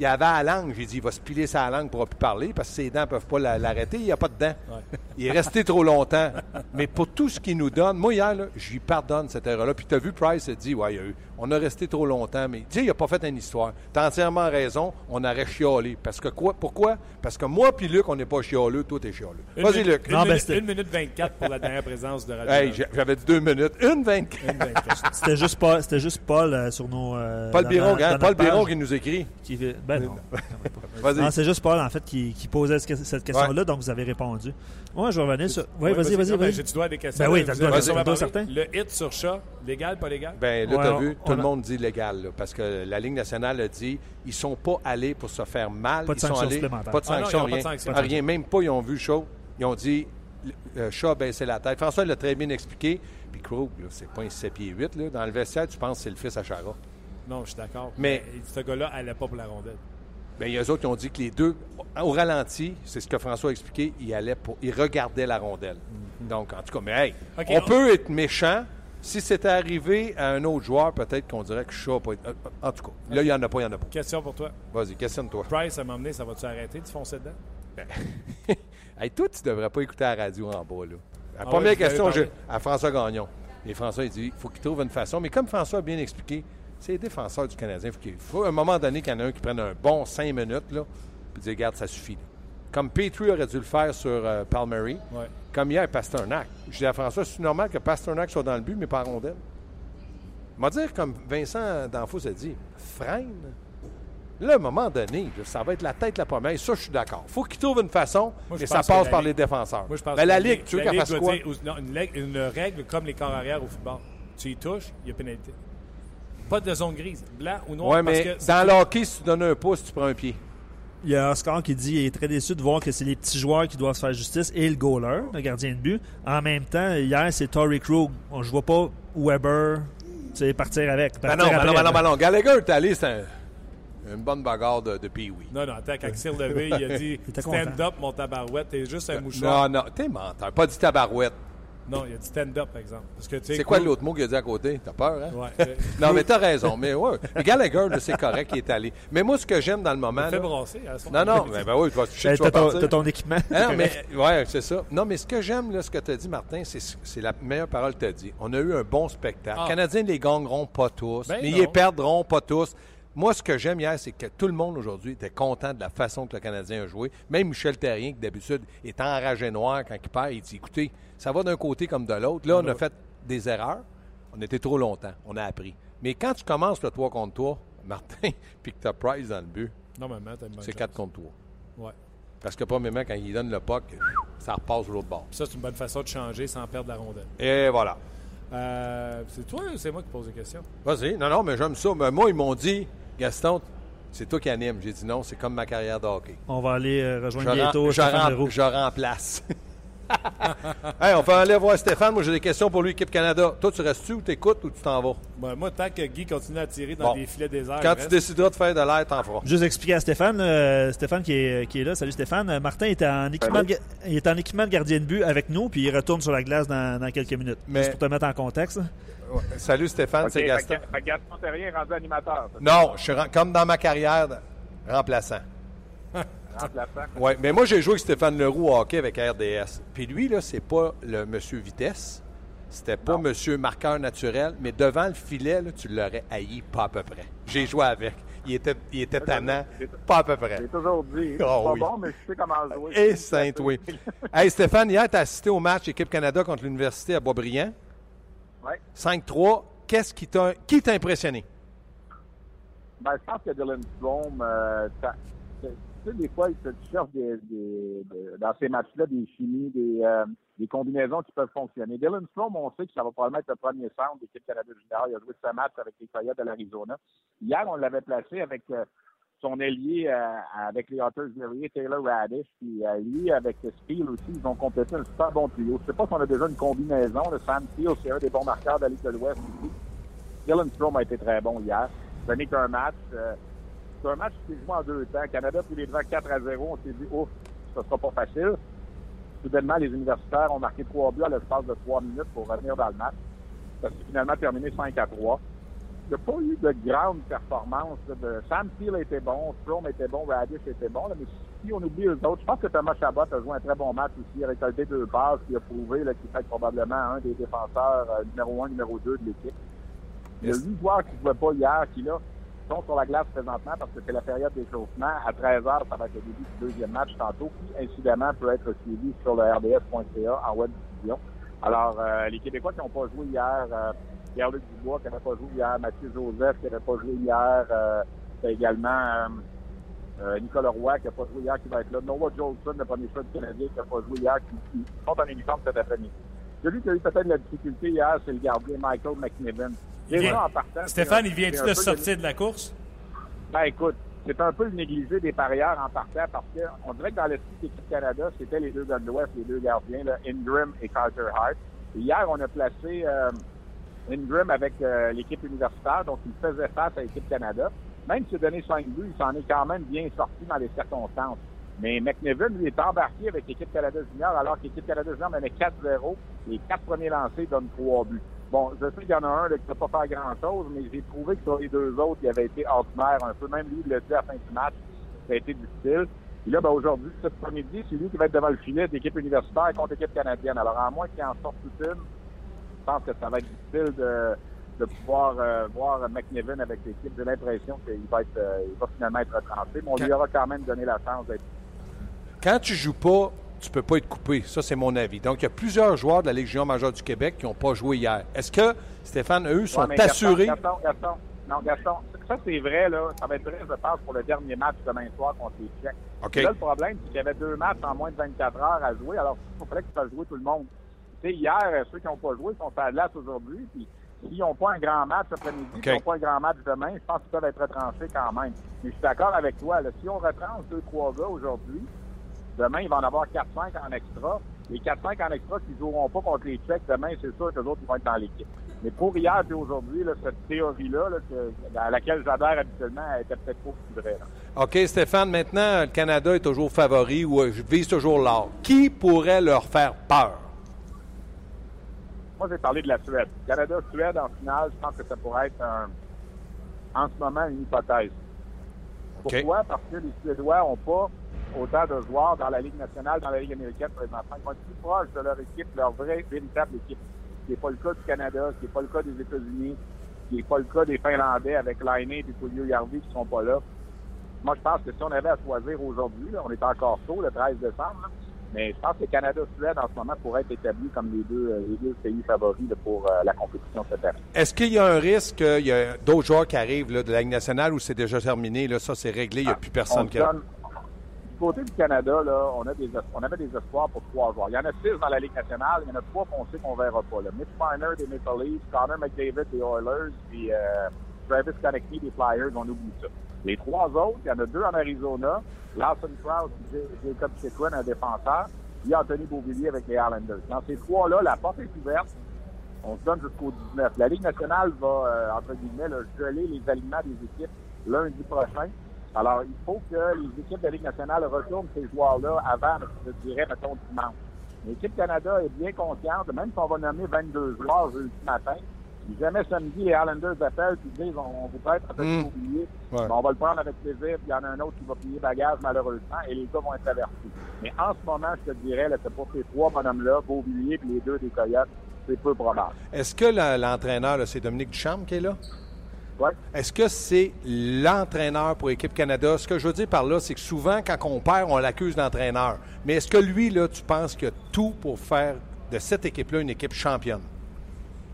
il avait à la langue. J'ai dit il va se piler sa langue pour ne plus parler parce que ses dents ne peuvent pas la- l'arrêter. Il n'y a pas de dents. Ouais. Il est resté trop longtemps. Mais pour tout ce qu'il nous donne, moi, hier, je lui pardonne cette erreur-là. Puis tu as vu, Price a dit ouais, il y a eu- on a resté trop longtemps. Mais tu sais, il n'a pas fait une histoire. Tu as entièrement raison. On aurait chialé. Parce que quoi Pourquoi? Parce que moi puis Luc, on n'est pas chialeux. Toi, t'es chialeux. Une Vas-y, Luc. Une, Non, ben, minute, c'était- une minute 24 pour la dernière présence de Radulov. Hey, j'avais dit deux minutes. Une 24. Une 24. C'était juste, Paul- c'était juste Paul euh, sur nos. euh, Paul Biron, hein, Paul Biron qui nous écrit. qui- ben non. C'est juste Paul, en fait, qui, qui posait ce- cette question-là, donc vous avez répondu. Moi, je vais revenir sur. Oui, vas-y, vas-y. J'ai-tu droit à des questions? Ben oui, t'as le certain. Le hit sur chat, légal, pas légal? Ben là, Ouais, t'as vu, tout le monde dit légal, là, parce que la Ligue nationale a dit ils sont pas allés pour se faire mal. Pas de ils sont sanction allés, supplémentaire. Pas de Ah non, sanction, ont pas de rien. sanction. Rien, même pas, ils ont vu show. Ils ont dit le chat a baissé la tête. François l'a très bien expliqué. Puis Krug, là, c'est pas un 7 pieds 8. Là. Dans le vestiaire, tu penses que c'est le fils à Chara. Non, je suis d'accord. Mais- ce gars-là allait pas pour la rondelle. Ben, il y a eux autres qui ont dit que les deux, au ralenti, c'est ce que François a expliqué, ils, allaient pour, ils regardaient la rondelle. Donc, en tout cas, mais hey, on, on- peut être méchant. Si c'était arrivé à un autre joueur, peut-être qu'on dirait que Chat pas. euh, En tout cas, là, il n'y en a pas, il n'y en a pas. Question pour toi. Vas-y, questionne-toi. Price, à m'emmener, ça va-tu arrêter de foncer dedans? Hey, toi, tu devrais pas écouter la radio en bas. Là. La Ah première ouais, question parlé. à François Gagnon. Et François, il dit il faut qu'il trouve une façon. Mais comme François a bien expliqué, C'est les défenseurs du Canadien. Faut qu'il faut à un moment donné qu'il y en a un qui prenne un bon 5 minutes, là, puis dire, regarde, ça suffit. là. Comme Petrie aurait dû le faire sur euh, Ouais. comme hier, Pasternak. Je dis à François, c'est normal que Pasternak soit dans le but, mais pas en rondelle. On va dire, comme Vincent Danfous a dit, freine. Là, à un moment donné, ça va être la tête la première. Ça, je suis d'accord. faut qu'il trouve une façon, Moi, mais ça passe par Ligue- les défenseurs. Moi, je pense Ben, la Ligue, tu veux qu'elle fasse quoi? dire- non, une règle comme les corps arrière au football. Tu y touches, il y a pénalité. Pas de zone grise, blanc ou noir. Oui, parce mais que dans le hockey, si tu donnes un pouce, tu prends un pied. Il y a Oscar qui dit qu'il est très déçu de voir que c'est les petits joueurs qui doivent se faire justice et le goaler, le gardien de but. En même temps, hier, c'est Tory Krug. On- Je vois pas Weber tu sais, partir avec. Ben partir non, ben non, ben non, ben non. Gallagher est allé, c'est un- une bonne bagarre de, de Pee-Wee. Non, non, attends, quand il s'est relevé, il a dit stand content. up, mon tabarouette, t'es juste un mouchoir. Non, non, t'es menteur. Pas dit tabarouette. Non, il a dit stand up, par exemple. Parce que, tu sais, C'est quoi l'autre mot qu'il a dit à côté? T'as peur, hein? Ouais. euh, Non, mais t'as raison. Mais ouais. Mais Gallagher, c'est correct, il est allé. Mais moi, ce que j'aime dans le moment. Fait là- brasser. à son- Non, non, ben, ben oui, tu vas toucher, Ben, tu T'as ton, t'as équipement. Hein, mais, ouais, c'est ça. Non, mais ce que j'aime, là, ce que tu as dit, Martin, c'est, c'est la meilleure parole que tu as dit. On a eu un bon spectacle. Ah. Les Canadiens ne les gagneront pas tous, Ben mais non. ils les perdront pas tous. Moi, ce que j'aime hier, c'est que tout le monde aujourd'hui était content de la façon que le Canadien a joué. Même Michel Terrien, qui d'habitude est enragé noir quand il perd, il dit écoutez, ça va d'un côté comme de l'autre. Là, on a fait des erreurs. On était trop longtemps. On a appris. Mais quand tu commences le 3 contre 3, Martin, puis que tu as Price dans le but, Normalement, t'as une bonne c'est chance. 4 contre 3. Ouais. Parce que, premièrement, quand il donne le puck, ça repasse de l'autre bord. Puis ça, c'est une bonne façon de changer sans perdre la rondelle. Et voilà. Euh, c'est toi ou c'est moi qui pose des questions? Vas-y. Non, non, mais j'aime ça. Mais moi, ils m'ont dit, Gaston, c'est toi qui anime. J'ai dit non, c'est comme ma carrière de hockey. On va aller euh, Je, rejoindre bientôt je Stéphane Leroux. je remplace. hey, on peut aller voir Stéphane. Moi, j'ai des questions pour lui, équipe Canada. Toi, tu restes-tu ou t'écoutes ou tu t'en vas? Ben, moi, tant que Guy continue à tirer dans Bon. des filets déserts, Quand tu reste. décideras de faire de l'air, t'en feras. Juste expliquer à Stéphane, euh, Stéphane qui est, qui est là. Salut Stéphane. Martin est en, équipement de, ga- il est en équipement de gardien de but avec nous, puis il retourne sur la glace dans, dans quelques minutes. Mais- Juste pour te mettre en contexte. Ouais. Salut Stéphane, c'est Gaston. Fait fait Gaston Terrien rendu animateur. Non, je suis comme dans ma carrière, remplaçant. Remplaçant. Oui, mais moi, j'ai joué avec Stéphane Leroux au hockey avec RDS. Puis lui, là, c'est pas le monsieur vitesse. C'était pas monsieur marqueur naturel, mais devant le filet, là, tu l'aurais haï pas à peu près. J'ai joué avec. Il était, il était tannant, pas à peu près. J'ai toujours dit, c'est Ah pas oui. bon, mais je sais comment jouer. Et sainte, oui. Hey Stéphane, hier, tu as assisté au match Équipe Canada contre l'Université à Boisbriand. Ouais. 5-3. Qu'est-ce qui t'a qui t'a impressionné? Ben, je pense que Dylan Strom, euh, tu sais, des fois, tu cherches des, des- de- dans ces matchs-là des chimies, des, euh, des combinaisons qui peuvent fonctionner. Dylan Strom, on sait que ça va probablement être le premier centre de l'équipe Canada Junior. Il a joué ce match avec les Coyotes de l'Arizona. Hier, on l'avait placé avec euh, son ailier euh, avec les Otters Guerrier, Taylor Radish, puis euh, lui avec Steele aussi, ils ont complété un super bon trio. Je sais pas si on a déjà une combinaison. Le Sam Steele, c'est un des bons marqueurs de la de l'Ouest. Dylan Strom a été très bon hier. Ce n'est qu'un match. euh, c'est un match qui s'est joué en deux temps. Canada pris les devants 4 à 0. On s'est dit, ouf, ce sera pas facile. Soudainement, les universitaires ont marqué trois buts à l'espace de trois minutes pour revenir dans le match. Ça s'est finalement terminé 5 à 3. Il n'y a pas eu de grande performance. là, De... Sam Steele était bon, Strom était bon, Radish était bon. là, mais si on oublie eux autres, je pense que Thomas Chabot a joué un très bon match aussi. Il a récolté deux passes. Il a prouvé qu'il fait probablement un des défenseurs euh, numéro un, numéro deux de l'équipe. Il y a huit joueurs qui ne jouaient pas hier qui, là, sont sur la glace présentement parce que c'est la période d'échauffement. À 13h, ça va être le début du deuxième match tantôt, qui, incidemment, peut être suivi sur le RDS.ca en web diffusion. Alors, euh, les Québécois qui n'ont pas joué hier, euh, Pierre-Luc Dubois qui n'avait pas joué hier, Mathieu Joseph qui n'avait pas joué hier, euh, c'est également euh, euh, Nicolas Roy qui n'a pas joué hier, qui va être là. Noah Jolson, le premier choix du Canadien, qui n'a pas joué hier, qui, qui sont en uniforme cet après-midi. Celui qui a eu peut-être de la difficulté hier, c'est le gardien Michael McNiven. Vient- en partant, Stéphane, un- il vient-tu de sortir de la course? ben écoute, c'est un peu le négligé des parieurs en partant parce qu'on dirait que dans l'esprit de l'équipe Canada, c'était les deux gars de l'Ouest, les deux gardiens, là, Ingram et Carter Hart. Et hier, on a placé euh, Ingram avec euh, l'équipe universitaire, donc il faisait face à l'équipe Canada. Même s'il a donné 5 buts, il s'en est quand même bien sorti dans les circonstances. Mais McNevin, lui, est embarqué avec l'équipe Canada Junior, alors que l'équipe Canada Junior menait 4-0. Les quatre premiers lancés donnent 3 buts. Bon, je sais qu'il y en a un qui ne peut pas faire grand-chose, mais j'ai trouvé que sur les deux autres, il avait été ordinaire un peu. Même lui, il l'a dit à fin du match, ça a été difficile. Et là, ben, aujourd'hui, cet après-midi, c'est lui qui va être devant le filet d'équipe universitaire contre l'équipe canadienne. Alors, à moins qu'il en sorte une, pense que ça va être difficile de, de pouvoir euh, voir McNevin avec l'équipe. J'ai l'impression qu'il va, être, euh, il va finalement être retranché, mais on lui aura quand même donné la chance d'être. Quand tu joues pas, tu peux pas être coupé. Ça, c'est mon avis. Donc, il y a plusieurs joueurs de la Légion majeure du Québec qui n'ont pas joué hier. Est-ce que, Stéphane, eux, sont Ouais, assurés? Gaston, Gaston, non, Gaston, ça c'est vrai, là. Ça va être vrai, je pense, pour le dernier match demain soir contre les Tchèques. OK. Là, le problème, c'est qu'il y avait deux matchs en moins de 24 heures à jouer, alors il fallait que tu fasses jouer tout le monde. Sais, hier, ceux qui n'ont pas joué sont à glace aujourd'hui, puis s'ils n'ont pas un grand match après-midi, OK. s'ils n'ont pas un grand match demain, je pense qu'ils peuvent être retranchés quand même. Mais je suis d'accord avec toi, là, si on retranche deux, trois gars aujourd'hui, demain, il va en avoir 4-5 en extra. Les 4-5 en extra qui ne joueront pas contre les Tchèques, demain, c'est sûr que les autres ils vont être dans l'équipe. Mais pour hier et aujourd'hui, cette théorie-là, là, à laquelle j'adhère habituellement, elle était peut-être pas si vraie. là. OK, Stéphane, maintenant, le Canada est toujours favori ou euh, vise toujours l'or. Qui pourrait leur faire peur? Moi, j'ai parlé de la Suède. Canada-Suède en finale, je pense que ça pourrait être un- en ce moment une hypothèse. Pourquoi? Parce que les Suédois n'ont pas autant de joueurs dans la Ligue nationale, dans la Ligue américaine présentement. Ils vont être plus proches de leur équipe, leur vraie, véritable équipe. Ce n'est pas le cas du Canada, ce n'est pas le cas des États-Unis, ce n'est pas le cas des Finlandais avec Laine et Julio Yarvi qui ne sont pas là. Moi, je pense que si on avait à choisir aujourd'hui, on est encore tôt, le 13 décembre, là, mais je pense que Canada-Suède, en ce moment, pourrait être établi comme les deux, euh, les deux pays favoris pour euh, la compétition cette année. Est-ce qu'il y a un risque qu'il y a d'autres joueurs qui arrivent là, de la Ligue nationale ou c'est déjà terminé? Là, ça, c'est réglé, il n'y a plus On personne qui donne- Du côté du Canada, là, on, a des, es- on avait des espoirs pour trois joueurs. Il y en a six dans la Ligue nationale, il y en a trois qu'on sait qu'on verra pas. Là. Mitch Marner des Maple Leafs, Connor McDavid des Oilers, puis euh, Travis Konechny des Flyers, on oublie ça. Les trois autres, il y en a deux en Arizona, Lawson Krause et Jacob Chikrin, un défenseur, puis Anthony Beauvillier avec les Islanders. Dans ces trois-là, la porte est ouverte. On se donne jusqu'au 19. La Ligue nationale va, euh, entre guillemets, là, geler les aliments des équipes lundi prochain. Alors, il faut que les équipes de la Ligue nationale retournent ces joueurs-là avant, je dirais, mettons, dimanche. L'équipe Canada est bien consciente, même si on va nommer 22 joueurs jeudi matin, jamais samedi, les Islanders appellent et disent on, on vous prête un petit Mm. oublié, Ouais. on va le prendre avec plaisir, puis il y en a un autre qui va payer bagage malheureusement, et les gars vont être avertis. Mais en ce moment, je te dirais, là, c'est pour ces trois bonhommes-là, Beauvillier et les deux des Coyotes, c'est peu probable. Est-ce que l'entraîneur, c'est Dominique Duchamp qui est là? Ouais. Est-ce que c'est l'entraîneur pour l'équipe Canada? Ce que je veux dire par là, c'est que souvent, quand on perd, on l'accuse d'entraîneur. Mais est-ce que lui, là, tu penses qu'il a tout pour faire de cette équipe-là une équipe championne?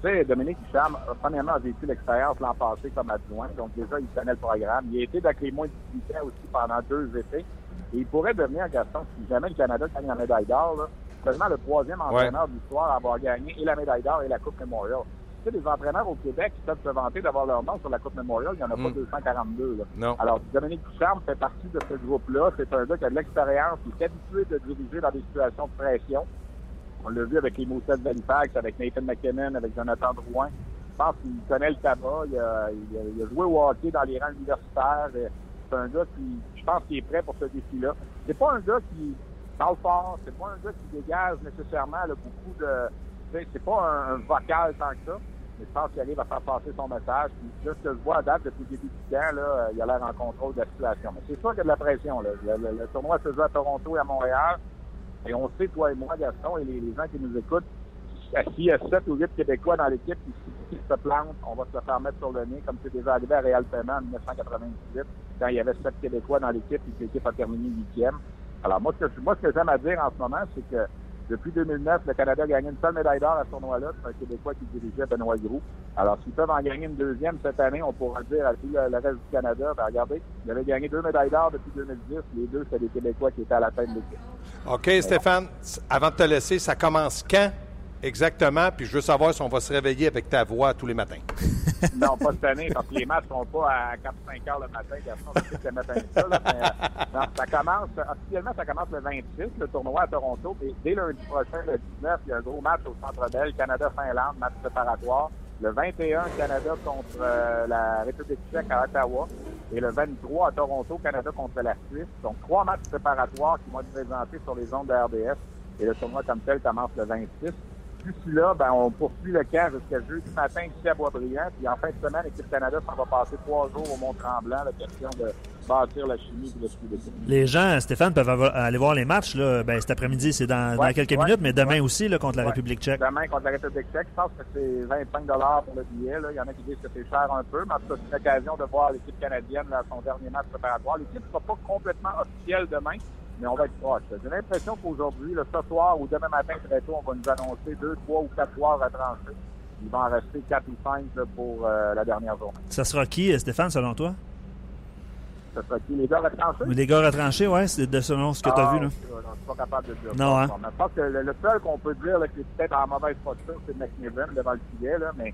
Dominique Ducharme, euh, premièrement, a vécu l'expérience l'an passé comme adjoint, donc déjà, il connaît le programme. Il a été les moins de 18 ans aussi pendant deux étés. Et il pourrait devenir, Gaston, si jamais le Canada gagne la médaille d'or, seulement le troisième entraîneur de l'histoire à avoir gagné et la médaille d'or et la Coupe Memorial. Tu sais, les entraîneurs au Québec qui peuvent se vanter d'avoir leur nom sur la Coupe Memorial, il n'y en a pas 242. Là. Non. Alors, Dominique Ducharme fait partie de ce groupe-là. C'est un gars qui a de l'expérience, qui est habitué de diriger dans des situations de pression. On l'a vu avec les Moussets d'Halifax, avec Nathan McKinnon, avec Jonathan Drouin. Je pense qu'il connaît le tabac. Il a, joué au hockey dans les rangs universitaires. C'est un gars qui, je pense, qui est prêt pour ce défi-là. C'est pas un gars qui parle fort. C'est pas un gars qui dégage nécessairement beaucoup de. C'est pas un, vocal tant que ça. Mais je pense qu'il arrive à faire passer son message. Puis, ce que je vois à date depuis le début du temps, là, euh, il a l'air en contrôle de la situation. Mais c'est sûr qu'il y a de la pression. Là. Le, le- le se à Toronto et à Montréal. Et on sait, toi et moi, Gaston, et les, gens qui nous écoutent, s'il y a 7 ou 8 Québécois dans l'équipe qui, se plantent, on va se faire mettre sur le nez, comme c'est déjà arrivé à Real Paiement en 1998, quand il y avait 7 Québécois dans l'équipe et que l'équipe a terminé huitième. Alors, moi, ce que, moi, ce que j'aime à dire en ce moment, c'est que depuis 2009, le Canada a gagné une seule médaille d'or à ce tournoi-là. C'est un Québécois qui dirigeait Benoît Gros. Alors, s'ils peuvent en gagner une deuxième cette année, on pourra dire à tout le, le reste du Canada, ben, regardez, il avait gagné deux médailles d'or depuis 2010. Les deux, c'était des Québécois qui étaient à la tête de l'équipe. OK, Stéphane, avant de te laisser, ça commence quand? Exactement? Puis je veux savoir si on va se réveiller avec ta voix tous les matins. Non, pas cette année, parce que les matchs sont pas à 4-5 heures le matin. Je sais que ça là, mais, euh, non, ça commence, officiellement, ça commence le 26, le tournoi à Toronto. Dès lundi prochain, le 19, il y a un gros match au Centre Bell, Canada-Finlande, match préparatoire. Le 21, Canada contre euh, la République tchèque à Ottawa. Et le 23, à Toronto, Canada contre la Suisse. Donc, trois matchs préparatoires qui vont être présentés sur les ondes de RDS. Et le tournoi comme tel commence le 26 d'ici là, ben, on poursuit le camp jusqu'à jeudi matin ici à Boisbriand. Puis en fin de semaine, l'équipe Canada s'en va passer trois jours au Mont-Tremblant. La question de bâtir la chimie et l'esprit d'équipe. Les gens, Stéphane, peuvent aller voir les matchs. Là. Ben, cet après-midi, c'est dans, quelques ouais, minutes, mais demain ouais. aussi là, contre la. République tchèque. Demain contre la République tchèque, je pense que c'est 25 pour le billet. Là. Il y en a qui disent que c'est cher un peu, mais en tout cas, c'est une occasion de voir l'équipe canadienne à son dernier match préparatoire. L'équipe ne sera pas complètement officielle demain, mais on va être proche. J'ai l'impression qu'aujourd'hui, ce soir ou demain matin très tôt, on va nous annoncer deux, trois ou quatre soirs à trancher. Il va en rester quatre ou cinq là, pour euh, la dernière journée. Ça sera qui, euh, Stéphane, selon toi? Ce sera qui? Les gars retranchés? Les gars retranchés, ouais, c'est de selon ce que tu as Ah, vu. Là. Je je suis pas capable de dire. Non, ça. hein? Je pense que le, le seul qu'on peut dire qui est peut-être en mauvaise posture, c'est McNiven devant le filet, là, mais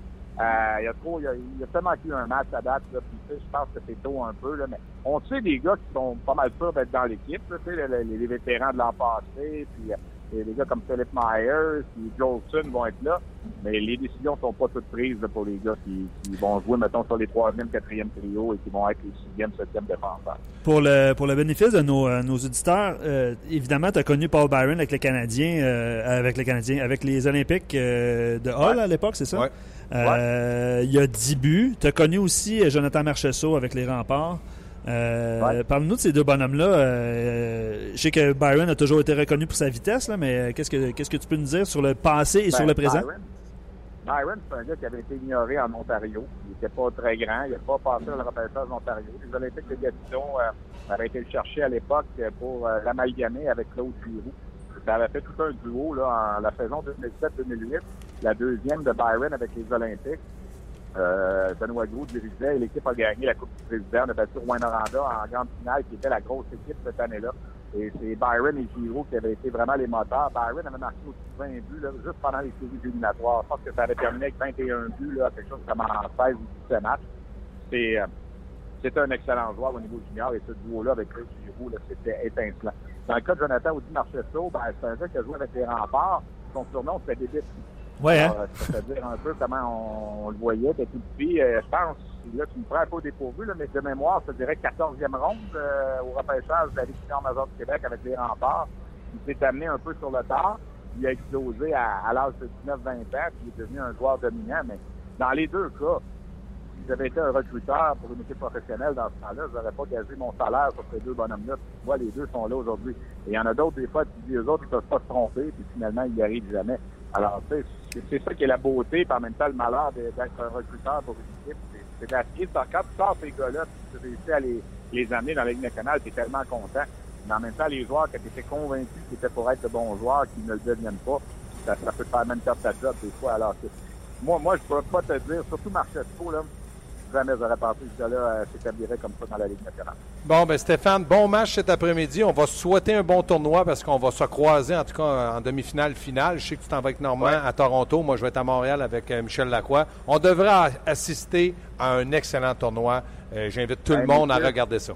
il y a trop, il y a, il y a tellement eu un match à date, là, puis tu sais, je pense que c'est tôt un peu, là, mais on sait des gars qui sont pas mal sûrs d'être dans l'équipe, tu sais, les, les- les vétérans de l'an passé, puis euh, et des gars comme Philip Myers, puis Jolson vont être là, mais les décisions sont pas toutes prises là, pour les gars qui, qui vont jouer, mettons, sur les troisième, quatrième trio et qui vont être les sixième, septième défenseurs. Pour le, pour le bénéfice de nos, euh, nos auditeurs, euh, évidemment, tu as connu Paul Byron avec les Canadiens, euh, avec les Canadiens, avec les Olympiques de Hall à l'époque, c'est ça? Ouais. Il y a 10 buts. Tu as connu aussi Jonathan Marcheseau avec les remparts. Euh, Ouais. Parle-nous de ces deux bonhommes-là. Euh, je sais que Byron a toujours été reconnu pour sa vitesse, là, mais euh, qu'est-ce que qu'est-ce que tu peux nous dire sur le passé et sur Ben, le présent? Byron, Byron, c'est un gars qui avait été ignoré en Ontario. Il n'était pas très grand. Il n'a pas passé le repêchage d'Ontario. Les Olympiques de Gatineau euh, avaient été le chercher à l'époque pour euh, l'amalgamer avec Claude Giroux. Ça avait fait tout un duo là, en la saison 2007-2008. La deuxième de Byron avec les Olympiques. Euh, Benoît Gros dirigeait et l'équipe a gagné la Coupe du Président. On a battu Rouen-Noranda en grande finale, qui était la grosse équipe cette année-là. Et c'est Byron et Giroux qui avaient été vraiment les moteurs. Byron avait marqué aussi 20 buts là, juste pendant les séries éliminatoires. Je pense que ça avait terminé avec 21 buts, là, quelque chose comme en 16 ou 17 matchs. C'est, euh, c'était un excellent joueur au niveau junior et ce duo-là avec Chris Giroux, c'était étincelant. Dans le cas de Jonathan Audi Marcheseau, ben, c'est un gars qui a joué avec les remparts. Son surnom, c'était Débit. Ouais, hein? Alors, euh, ça veut dire un peu comment on, on le voyait, tout petit. Euh, je pense, là, tu me prends un peu au dépourvu, là, mais de mémoire, je te dirais 14e ronde euh, au repêchage de la Ligue majeure du Québec avec les remparts. Il s'est amené un peu sur le tard. Il a explosé à, à l'âge de 19-20 ans, puis il est devenu un joueur dominant. Mais dans les deux cas, si j'avais été un recruteur pour une équipe professionnelle dans ce temps-là, je n'aurais pas gagé mon salaire sur ces deux bonhommes-là. Tu vois, les deux sont là aujourd'hui. Et il y en a d'autres, des fois, tu dis, eux autres, ils peuvent pas se tromper, puis finalement, ils n'y arrivent jamais. Alors, tu sais, c'est- ça qui est la beauté, puis en même temps, le malheur d'être un recruteur pour une équipe. C'est- d'essayer de quand tu sors ces gars-là, tu réussis à les, les amener dans la Ligue nationale, tu tellement content. Mais en même temps, les joueurs, quand tu étais convaincu qu'ils étaient pour être de bons joueurs, qu'ils ne le deviennent pas, ça, ça peut te faire même perdre ta job des fois. Alors, c'est- moi, moi, je pourrais pas te dire, surtout Marcheseau, là, jamais j'aurais pensé que ce gars-là euh, s'établirait comme ça dans la Ligue nationale. Bon, ben Stéphane, bon match cet après-midi. On va souhaiter un bon tournoi parce qu'on va se croiser, en tout cas en demi-finale, finale. Je sais que tu t'en vas avec Normand Ouais. à Toronto. Moi, je vais être à Montréal avec euh, Michel Lacroix. On devrait a- assister à un excellent tournoi. Euh, J'invite tout le Ben, monde à regarder ça.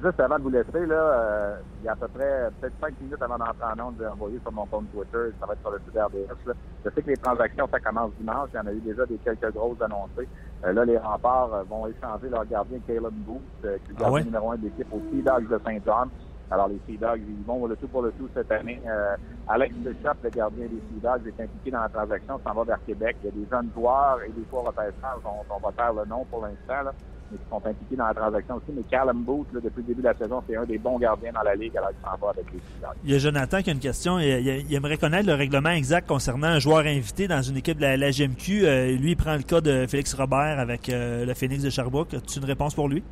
Juste avant de vous laisser, là, euh, il y a à peu près peut-être cinq minutes avant d'entrer en onde, j'ai envoyé sur mon compte Twitter, ça va être sur le site RDS. Là. Je sais que les transactions, ça commence dimanche. Il y en a eu déjà des quelques grosses annoncées. Euh, là, les remparts euh, vont échanger leur gardien Caleb Booth, euh, qui est le Ah gardien ouais? numéro un de l'équipe aux Sea Dogs de Saint-John. Alors, les Sea Dogs, ils vont le tout pour le tout cette année. Euh, Alex Bishop, le gardien des Sea Dogs, est impliqué dans la transaction, s'en va vers Québec. Il y a des jeunes joueurs et des fois repêchages dont on va faire le nom pour l'instant, mais qui sont impliqués dans la transaction aussi. Mais Callum Booth, là, depuis le début de la saison, c'est un des bons gardiens dans la Ligue, alors il s'en va avec les Sea Dogs. Il y a Jonathan qui a une question. Il, il- il aimerait connaître le règlement exact concernant un joueur invité dans une équipe de la, la GMQ. Euh, lui, il prend le cas de Félix Robert avec euh, le Phoenix de Sherbrooke. As-tu une réponse pour lui?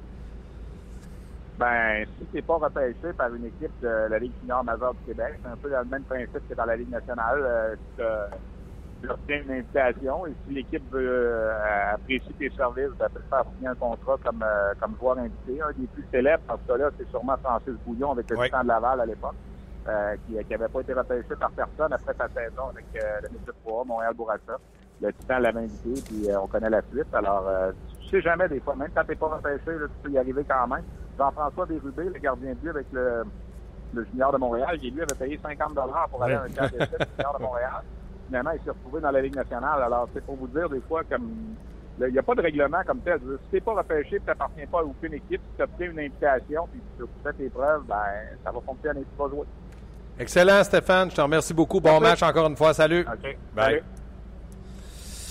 Ben, si t'es pas repêché par une équipe de la Ligue junior majeure du Québec, c'est un peu le même principe que dans la Ligue nationale. Euh, obtiens une invitation et si l'équipe veut euh, apprécier tes services, ben, peut faire signer un contrat comme, euh, comme joueur invité. Un des plus célèbres, en ce cas-là, c'est sûrement Francis Bouillon avec le Oui. Titan de Laval à l'époque, euh, qui n'avait pas été repêché par personne après sa saison avec euh, le Métis 3, Montréal-Bourassa. Le Titan l'avait invité, puis euh, on connaît la suite. Alors, tu sais jamais des fois, même quand t'es pas repêché, là, tu peux y arriver quand même. Jean-François Bérubé, le gardien de but avec le, le junior de Montréal, qui lui avait payé 50 pour aller à un camp du junior de Montréal. Finalement, il s'est retrouvé dans la Ligue nationale. Alors, c'est pour vous dire des fois comme il n'y a pas de règlement comme tel. Si t'es pas repêché, tu n'appartiens pas à aucune équipe, si tu obtiens une invitation, puis tu fais tes preuves, ben ça va fonctionner, tu vas jouer. Excellent, Stéphane. Je te remercie beaucoup. Bon Merci. match encore une fois. Salut. OK. Bye. Salut.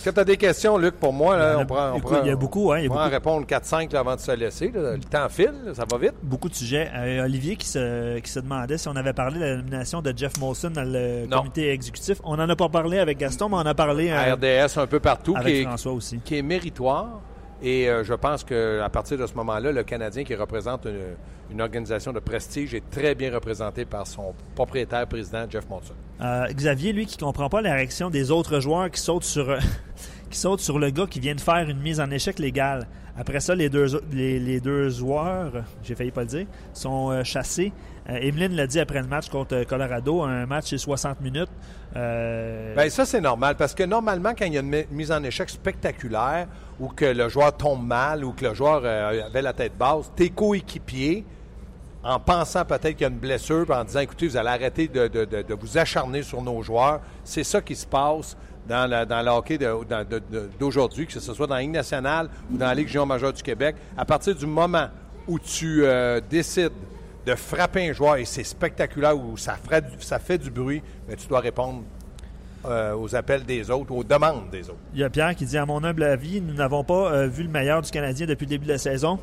Est-ce que tu as des questions, Luc, pour moi? Là, Il y en a- on prend, on écoute, prend- il y a beaucoup, hein, il y a on beaucoup. répondre 4-5 là, avant de se laisser. là. Le temps file, là, ça va vite. Beaucoup de sujets. Euh, Olivier qui se, qui se demandait si on avait parlé de la nomination de Jeff Molson dans le Non. comité exécutif. On n'en a pas parlé avec Gaston, mais on en a parlé euh, À RDS un peu partout, qui avec est, François aussi. qui est méritoire. Et euh, je pense qu'à partir de ce moment-là, le Canadien qui représente une, une organisation de prestige est très bien représenté par son propriétaire président, Jeff Monson. Euh, Xavier, lui, qui comprend pas la réaction des autres joueurs qui sautent sur euh, qui sautent sur le gars qui vient de faire une mise en échec légale. Après ça, les deux, les, les deux joueurs, j'ai failli pas le dire, sont euh, chassés. Euh, Emeline l'a dit après le match contre Colorado, un match c'est 60 minutes. Euh, Bien, ça, c'est normal parce que normalement, quand il y a une mi- mise en échec spectaculaire ou que le joueur tombe mal ou que le joueur euh, avait la tête basse, tes coéquipiers, en pensant peut-être qu'il y a une blessure, puis en disant écoutez, vous allez arrêter de, vous acharner sur nos joueurs, c'est ça qui se passe dans, le hockey d'aujourd'hui, que ce soit dans la Ligue nationale ou dans la Ligue junior majeure du Québec. À partir du moment où tu euh, décides de frapper un joueur et c'est spectaculaire ou ça, fait du bruit, mais tu dois répondre euh, aux appels des autres, aux demandes des autres. Il y a Pierre qui dit À mon humble avis, nous n'avons pas euh, vu le meilleur du Canadien depuis le début de la saison.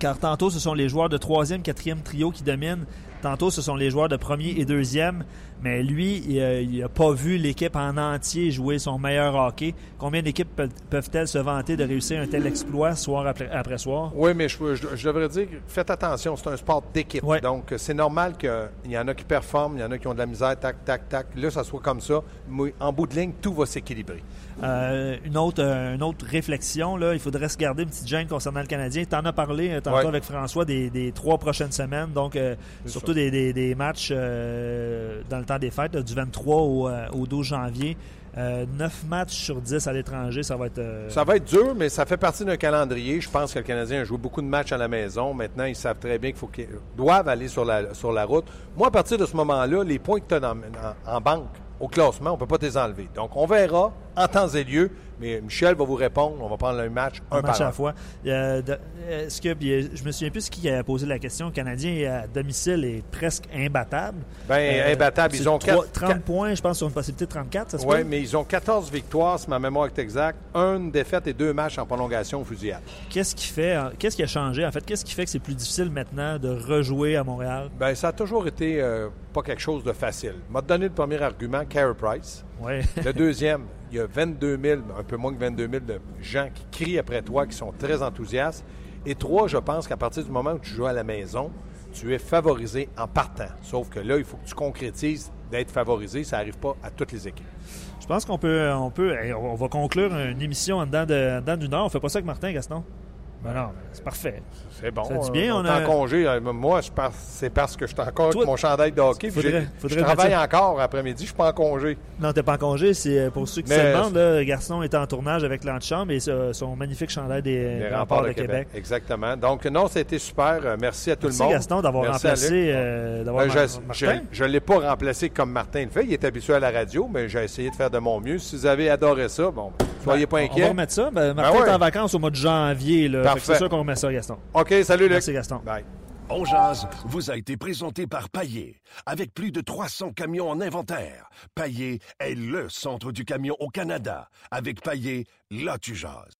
Car tantôt, ce sont les joueurs de troisième, quatrième trio qui dominent. Tantôt, ce sont les joueurs de premier et deuxième. Mais lui, il n'a pas vu l'équipe en entier jouer son meilleur hockey. Combien d'équipes pe- peuvent-elles se vanter de réussir un tel exploit soir après, après soir? Oui, mais je, je- je devrais dire, faites attention, c'est un sport d'équipe. Ouais. Donc, c'est normal qu'il y en a qui performent, il y en a qui ont de la misère, tac, tac, tac. Là, ça soit comme ça. Mais en bout de ligne, tout va s'équilibrer. Euh, une, autre, euh, une autre réflexion, là, il faudrait se garder une petite gêne concernant le Canadien. Tu en as parlé euh, tantôt Ouais. avec François des, des trois prochaines semaines, donc euh, C'est des, matchs euh, dans le temps des fêtes, du 23 au, euh, au 12 janvier. Euh, 9 matchs sur 10 à l'étranger, ça va être... euh, Ça va être dur, mais ça fait partie d'un calendrier. Je pense que le Canadien a joué beaucoup de matchs à la maison. Maintenant, ils savent très bien qu'il faut qu'ils doivent aller sur la, sur la route. Moi, à partir de ce moment-là, les points que tu as en, en banque, au classement, on ne peut pas les enlever. Donc, on verra en temps et lieu. Mais Michel va vous répondre. On va prendre un match un, un match par à la fois. Euh, de- Est-ce que puis, euh, je me souviens plus qui a posé la question. Le Canadien à domicile est presque imbattable. Ben, Euh, imbattable. Ils ont trois- quatre- 30 quatre- points, je pense, sur une possibilité de 34, ça se Oui, mais ils ont 14 victoires, si ma mémoire est exacte. Une défaite et deux matchs en prolongation au fusillade. Qu'est-ce qui fait, euh, qu'est-ce qui a changé en fait? Qu'est-ce qui fait que c'est plus difficile maintenant de rejouer à Montréal? Ben, ça a toujours été euh, pas quelque chose de facile. m'a donné le premier argument, Carey Price. Ouais. Le deuxième, il y a 22 000, un peu moins que 22 000 de gens qui crient après toi, qui sont très enthousiastes. Et trois, je pense qu'à partir du moment où tu joues à la maison, tu es favorisé en partant. Sauf que là, il faut que tu concrétises d'être favorisé. Ça n'arrive pas à toutes les équipes. Je pense qu'on peut, on peut, on va conclure une émission en dedans, de, en dedans d'une heure. On fait pas ça avec Martin Gaston? Ben non, c'est parfait. C'est bon. Ça dit bien, on, on est a- en congé. Euh, Moi, c'est parce que je suis encore Toi, avec mon chandail de hockey. faudrait- faudrait je travaille encore après-midi. Je suis pas en congé. Non, t'es pas en congé. C'est euh, pour ceux qui Mais- se demandent. Là, Gaston est en tournage avec l'antichambre et ce- son magnifique chandail des, Les remparts de Québec. Exactement. Donc, non, été super. Euh, Merci à tout Merci le monde. Gaston d'avoir Merci remplacé, euh, d'avoir Ben, mar- je Martin. ne l'ai pas remplacé comme Martin le fait. Il est habitué à la radio, mais j'ai essayé de faire de mon mieux. Si vous avez adoré ça, bon, soyez pas Ben, On va inquiets. remettre ça. Ben, Martin Ben ouais. est en vacances au mois de janvier. là. C'est sûr qu'on remet ça, Gaston. OK, salut Luc. Merci, Gaston. Bye. On jase vous a été présenté par Paillé. Avec plus de 300 camions en inventaire, Paillé est le centre du camion au Canada. Avec Paillé, là tu jases.